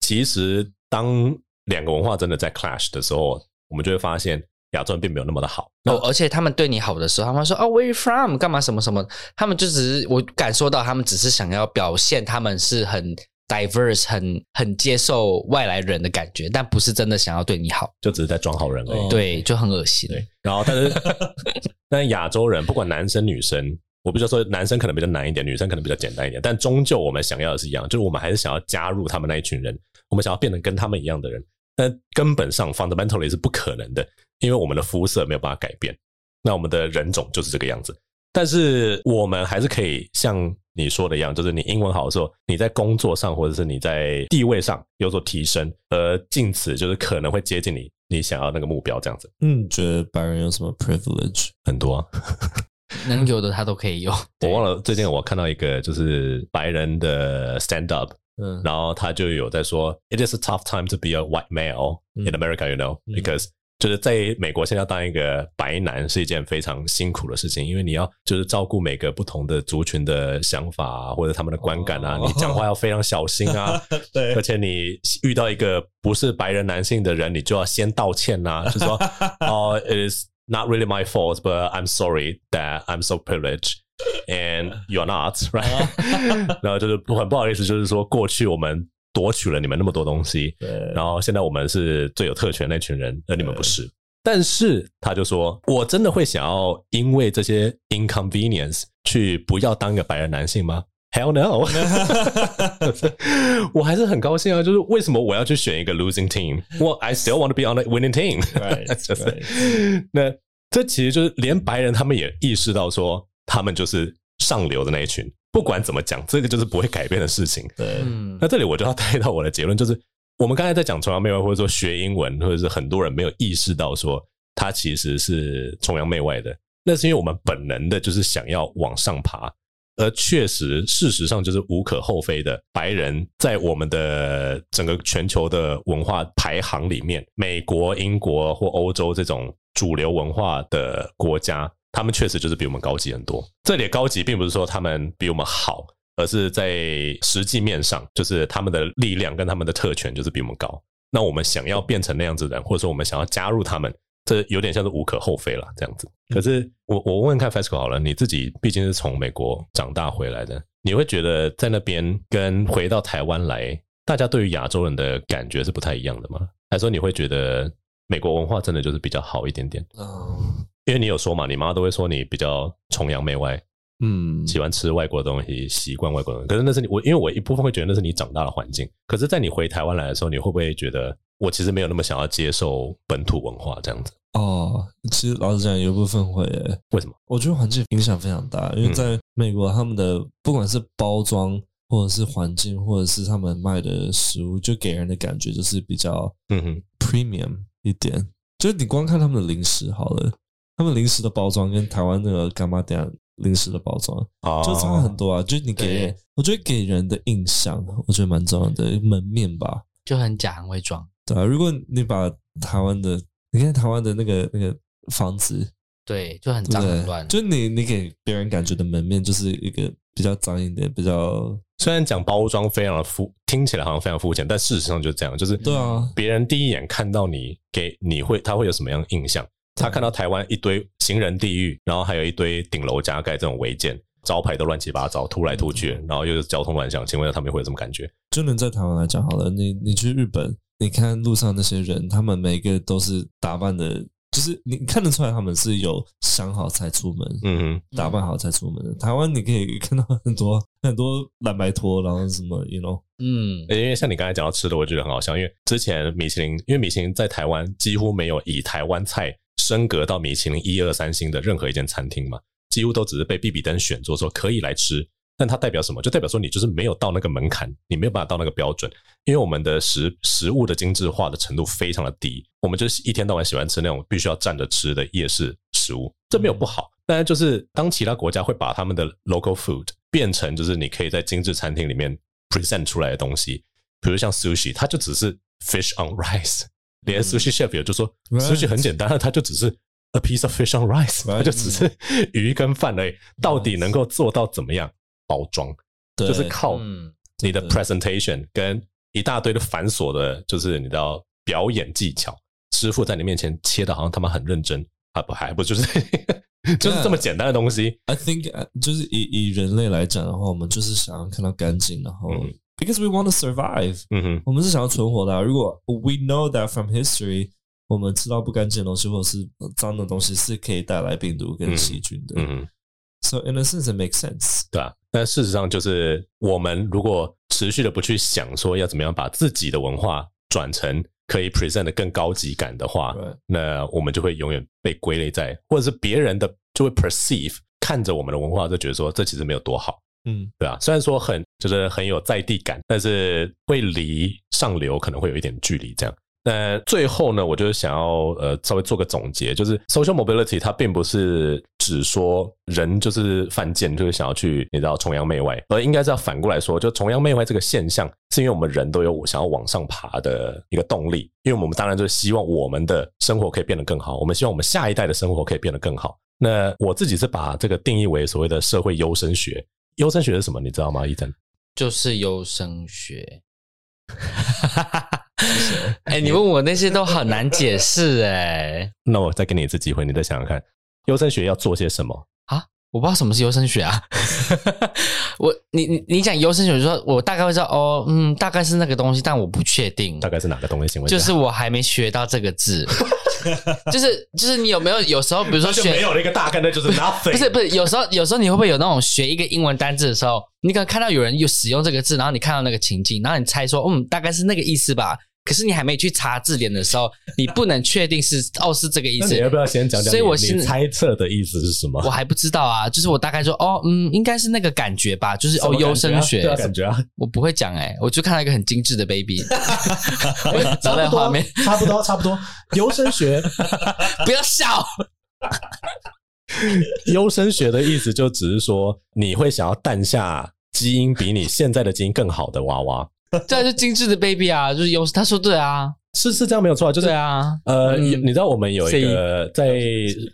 其实当两个文化真的在 clash 的时候，我们就会发现。亚洲人并没有那么的好哦，而且他们对你好的时候，他们说哦，Where you from？干嘛什么什么？他们就只是我感受到，他们只是想要表现他们是很 diverse、很很接受外来人的感觉，但不是真的想要对你好，就只是在装好人而已。对，就很恶心。对，然后但是 *laughs* 但是亚洲人不管男生女生，我不就说男生可能比较难一点，女生可能比较简单一点，但终究我们想要的是一样，就是我们还是想要加入他们那一群人，我们想要变成跟他们一样的人，但根本上 fundamentally 是不可能的。因为我们的肤色没有办法改变，那我们的人种就是这个样子。但是我们还是可以像你说的一样，就是你英文好的时候，你在工作上或者是你在地位上有所提升，而进此就是可能会接近你你想要那个目标这样子。嗯，觉得白人有什么 privilege？很多啊，能有的他都可以有。*laughs* 我忘了最近我看到一个就是白人的 stand up，嗯，然后他就有在说，It is a tough time to be a white male in America, you know, because、嗯就是在美国，现在要当一个白男是一件非常辛苦的事情，因为你要就是照顾每个不同的族群的想法啊，或者他们的观感啊，你讲话要非常小心啊。对，而且你遇到一个不是白人男性的人，你就要先道歉呐，就说哦，*laughs* It *laughs* is not really my fault, but I'm sorry that I'm so privileged And you're not, *laughs* right？*laughs* 然后就是很不好意思，就是说过去我们。夺取了你们那么多东西，然后现在我们是最有特权那群人，而你们不是。但是他就说，我真的会想要因为这些 inconvenience 去不要当一个白人男性吗？Hell no！*laughs* 我还是很高兴啊，就是为什么我要去选一个 losing team？我 I still want to be on the winning team。那这其实就是连白人他们也意识到说，他们就是上流的那一群。不管怎么讲，这个就是不会改变的事情。对，那这里我就要带到我的结论，就是我们刚才在讲崇洋媚外，或者说学英文，或者是很多人没有意识到说他其实是崇洋媚外的，那是因为我们本能的就是想要往上爬。而确实，事实上就是无可厚非的。白人在我们的整个全球的文化排行里面，美国、英国或欧洲这种主流文化的国家，他们确实就是比我们高级很多。这里的高级并不是说他们比我们好，而是在实际面上，就是他们的力量跟他们的特权就是比我们高。那我们想要变成那样子的人，或者说我们想要加入他们。这有点像是无可厚非了，这样子。可是我我问问看 Fesco 好了，你自己毕竟是从美国长大回来的，你会觉得在那边跟回到台湾来，大家对于亚洲人的感觉是不太一样的吗？还是说你会觉得美国文化真的就是比较好一点点？嗯，因为你有说嘛，你妈都会说你比较崇洋媚外，嗯，喜欢吃外国的东西，习惯外国西。可是那是你我，因为我一部分会觉得那是你长大的环境。可是，在你回台湾来的时候，你会不会觉得我其实没有那么想要接受本土文化这样子？哦，其实老实讲，有部分会诶。为什么？我觉得环境影响非常大，因为在美国，他们的不管是包装，或者是环境，或者是他们卖的食物，就给人的感觉就是比较嗯哼 premium 一点。就是你光看他们的零食好了，他们零食的包装跟台湾那个干妈店零食的包装就差很多啊。就是你给，我觉得给人的印象，我觉得蛮重要的门面吧，就很假，很伪装。对啊，如果你把台湾的你看台湾的那个那个房子，对，就很脏很乱。就你你给别人感觉的门面就是一个比较脏一点，比较虽然讲包装非常的肤，听起来好像非常肤浅，但事实上就是这样。就是对啊，别人第一眼看到你，给你会他会有什么样的印象？他看到台湾一堆行人地狱，然后还有一堆顶楼加盖这种违建，招牌都乱七八糟，突来突去，然后又是交通乱象，请问他们会有什么感觉？就能在台湾来讲好了，你你去日本，你看路上那些人，他们每个都是打扮的。就是你看得出来，他们是有想好才出门，嗯哼，打扮好才出门的。台湾你可以看到很多 *laughs* 很多蓝白拖，然后什么，you know，嗯，因为像你刚才讲到吃的，我觉得很好笑。因为之前米其林，因为米其林在台湾几乎没有以台湾菜升格到米其林一二三星的任何一间餐厅嘛，几乎都只是被比比登选做说可以来吃。但它代表什么？就代表说你就是没有到那个门槛，你没有办法到那个标准，因为我们的食食物的精致化的程度非常的低，我们就是一天到晚喜欢吃那种必须要站着吃的夜市食物，这没有不好。但是就是当其他国家会把他们的 local food 变成就是你可以在精致餐厅里面 present 出来的东西，比如像 sushi，它就只是 fish on rice，连 sushi chef 也就说 sushi 很简单，它就只是 a piece of fish on rice，它就只是鱼跟饭而已，到底能够做到怎么样？包装就是靠你的 presentation 跟一大堆的繁琐的，就是你知道表演技巧，师傅在你面前切的好像他们很认真啊，不还不就是 *laughs* 就是这么简单的东西？I think 就是以以人类来讲的话，我们就是想要看到干净，然后 because we want to survive，嗯哼，我们是想要存活的。如果 we know that from history，我们吃到不干净的东西或者是脏的东西是可以带来病毒跟细菌的，嗯。So in a sense, it makes sense，对啊，但事实上就是，我们如果持续的不去想说要怎么样把自己的文化转成可以 present 的更高级感的话.那我们就会永远被归类在，或者是别人的就会 perceive 看着我们的文化，就觉得说这其实没有多好，嗯，对啊，虽然说很就是很有在地感，但是会离上流可能会有一点距离，这样。那最后呢，我就是想要呃稍微做个总结，就是 social mobility 它并不是只说人就是犯贱，就是想要去你知道崇洋媚外，而应该是要反过来说，就崇洋媚外这个现象，是因为我们人都有想要往上爬的一个动力，因为我们当然就是希望我们的生活可以变得更好，我们希望我们下一代的生活可以变得更好。那我自己是把这个定义为所谓的社会优生学，优生学是什么？你知道吗？伊藤，就是优生学。*laughs* 哎、欸，你问我那些都很难解释哎。*laughs* 那我再给你一次机会，你再想想看，优生学要做些什么啊？我不知道什么是优生学啊。*laughs* 我你你你讲优生学，我大概会知道哦，嗯，大概是那个东西，但我不确定大概是哪个东西。就是我还没学到这个字，*laughs* 就是就是你有没有有时候，比如说学没有了一个大概，那就是 nothing。*laughs* 不是不是，有时候有时候你会不会有那种学一个英文单字的时候，你可能看到有人有使用这个字，然后你看到那个情境，然后你猜说，嗯，大概是那个意思吧。可是你还没去查字典的时候，你不能确定是哦是这个意思。*laughs* 你要不要先讲讲？所以我是猜测的意思是什么？我还不知道啊，就是我大概说哦，嗯，应该是那个感觉吧，就是哦优生学感觉，感觉啊，我不会讲哎，我就看到一个很精致的 baby，找在画面，差不多差不多，优生学，*laughs* 不要笑。*laughs* 优生学的意思就只是说，你会想要诞下基因比你现在的基因更好的娃娃，*laughs* 这是精致的 baby 啊，就是优。他说对啊，是是这样没有错，就是对啊。呃，嗯、你知道我们有一个在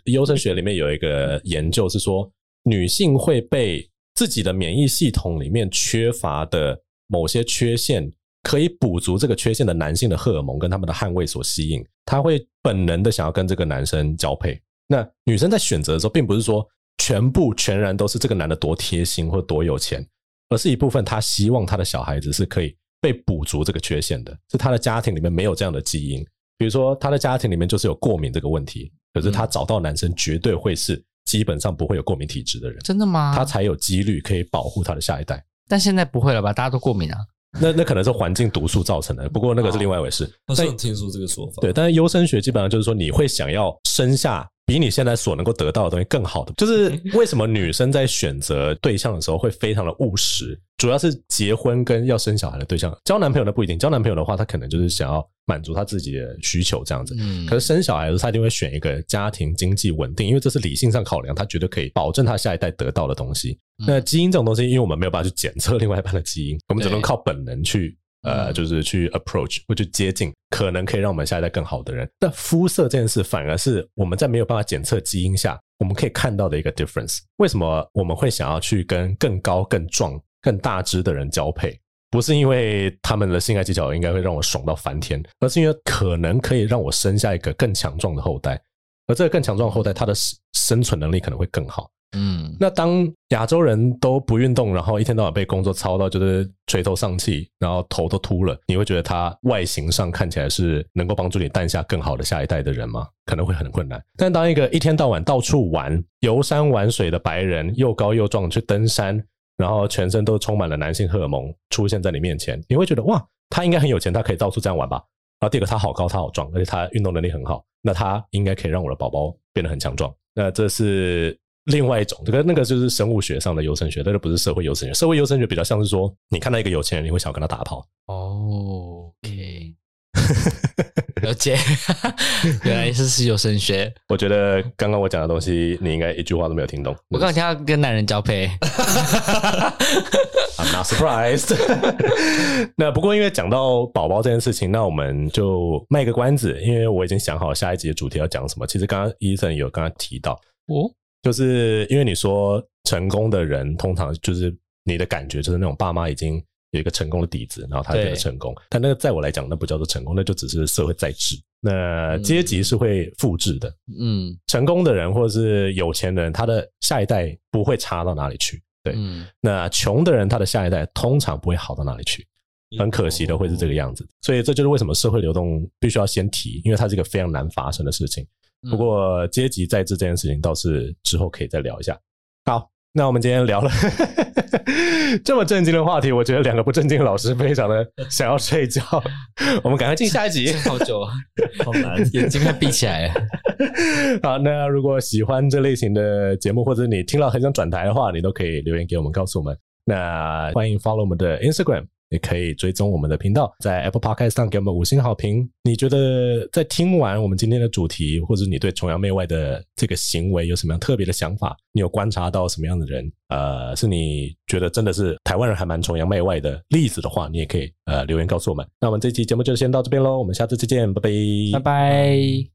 优生学里面有一个研究是说，女性会被自己的免疫系统里面缺乏的某些缺陷，可以补足这个缺陷的男性的荷尔蒙跟他们的汗味所吸引，他会本能的想要跟这个男生交配。那女生在选择的时候，并不是说全部全然都是这个男的多贴心或多有钱，而是一部分她希望她的小孩子是可以被补足这个缺陷的，是他的家庭里面没有这样的基因，比如说他的家庭里面就是有过敏这个问题，可是他找到男生绝对会是基本上不会有过敏体质的人，真的吗？他才有几率可以保护他的下一代。但现在不会了吧？大家都过敏啊。那那可能是环境毒素造成的，不过那个是另外一回事。我是听说这个说法。对，但是优生学基本上就是说，你会想要生下比你现在所能够得到的东西更好的。就是为什么女生在选择对象的时候会非常的务实，主要是结婚跟要生小孩的对象。交男朋友的不一定，交男朋友的话，他可能就是想要满足他自己的需求这样子。嗯。可是生小孩的时候，他一定会选一个家庭经济稳定，因为这是理性上考量，他绝对可以保证他下一代得到的东西。那基因这种东西，因为我们没有办法去检测另外一半的基因，我们只能靠本能去。呃，就是去 approach 或去接近，可能可以让我们下一代更好的人。那肤色这件事，反而是我们在没有办法检测基因下，我们可以看到的一个 difference。为什么我们会想要去跟更高、更壮、更大只的人交配？不是因为他们的性爱技巧应该会让我爽到翻天，而是因为可能可以让我生下一个更强壮的后代，而这个更强壮的后代，他的生存能力可能会更好。嗯，那当亚洲人都不运动，然后一天到晚被工作操到就是垂头丧气，然后头都秃了，你会觉得他外形上看起来是能够帮助你诞下更好的下一代的人吗？可能会很困难。但当一个一天到晚到处玩、游山玩水的白人，又高又壮，去登山，然后全身都充满了男性荷尔蒙出现在你面前，你会觉得哇，他应该很有钱，他可以到处这样玩吧？然后第二个，他好高，他好壮，而且他运动能力很好，那他应该可以让我的宝宝变得很强壮。那这是。另外一种，这个那个就是生物学上的优生学，但是不是社会优生学。社会优生学比较像是说，你看到一个有钱人，你会想要跟他打炮。哦，OK，*laughs* 了解，原来是是优生学。我觉得刚刚我讲的东西，你应该一句话都没有听懂。我刚刚听到跟男人交配，*laughs* I'm not surprised。*laughs* 那不过因为讲到宝宝这件事情，那我们就卖个关子，因为我已经想好下一集的主题要讲什么。其实刚刚 Ethan 有刚刚提到，哦。就是因为你说成功的人，通常就是你的感觉就是那种爸妈已经有一个成功的底子，然后他变得成功。但那个在我来讲，那不叫做成功，那就只是社会在制。那阶级是会复制的。嗯，成功的人或者是有钱的人，他的下一代不会差到哪里去。对，那穷的人，他的下一代通常不会好到哪里去。很可惜的会是这个样子。所以这就是为什么社会流动必须要先提，因为它是一个非常难发生的事情。不过阶级在制这件事情倒是之后可以再聊一下。好，那我们今天聊了 *laughs* 这么震惊的话题，我觉得两个不正经的老师非常的想要睡觉。*laughs* 我们赶快进下一集。好久啊，好难，*laughs* 眼睛快闭起来了。好，那如果喜欢这类型的节目，或者你听了很想转台的话，你都可以留言给我们，告诉我们。那欢迎 follow 我们的 Instagram。也可以追踪我们的频道，在 Apple Podcast 上给我们五星好评。你觉得在听完我们今天的主题，或者你对崇洋媚外的这个行为有什么样特别的想法？你有观察到什么样的人？呃，是你觉得真的是台湾人还蛮崇洋媚外的例子的话，你也可以呃留言告诉我们。那我们这期节目就先到这边喽，我们下次再见，拜拜，拜拜。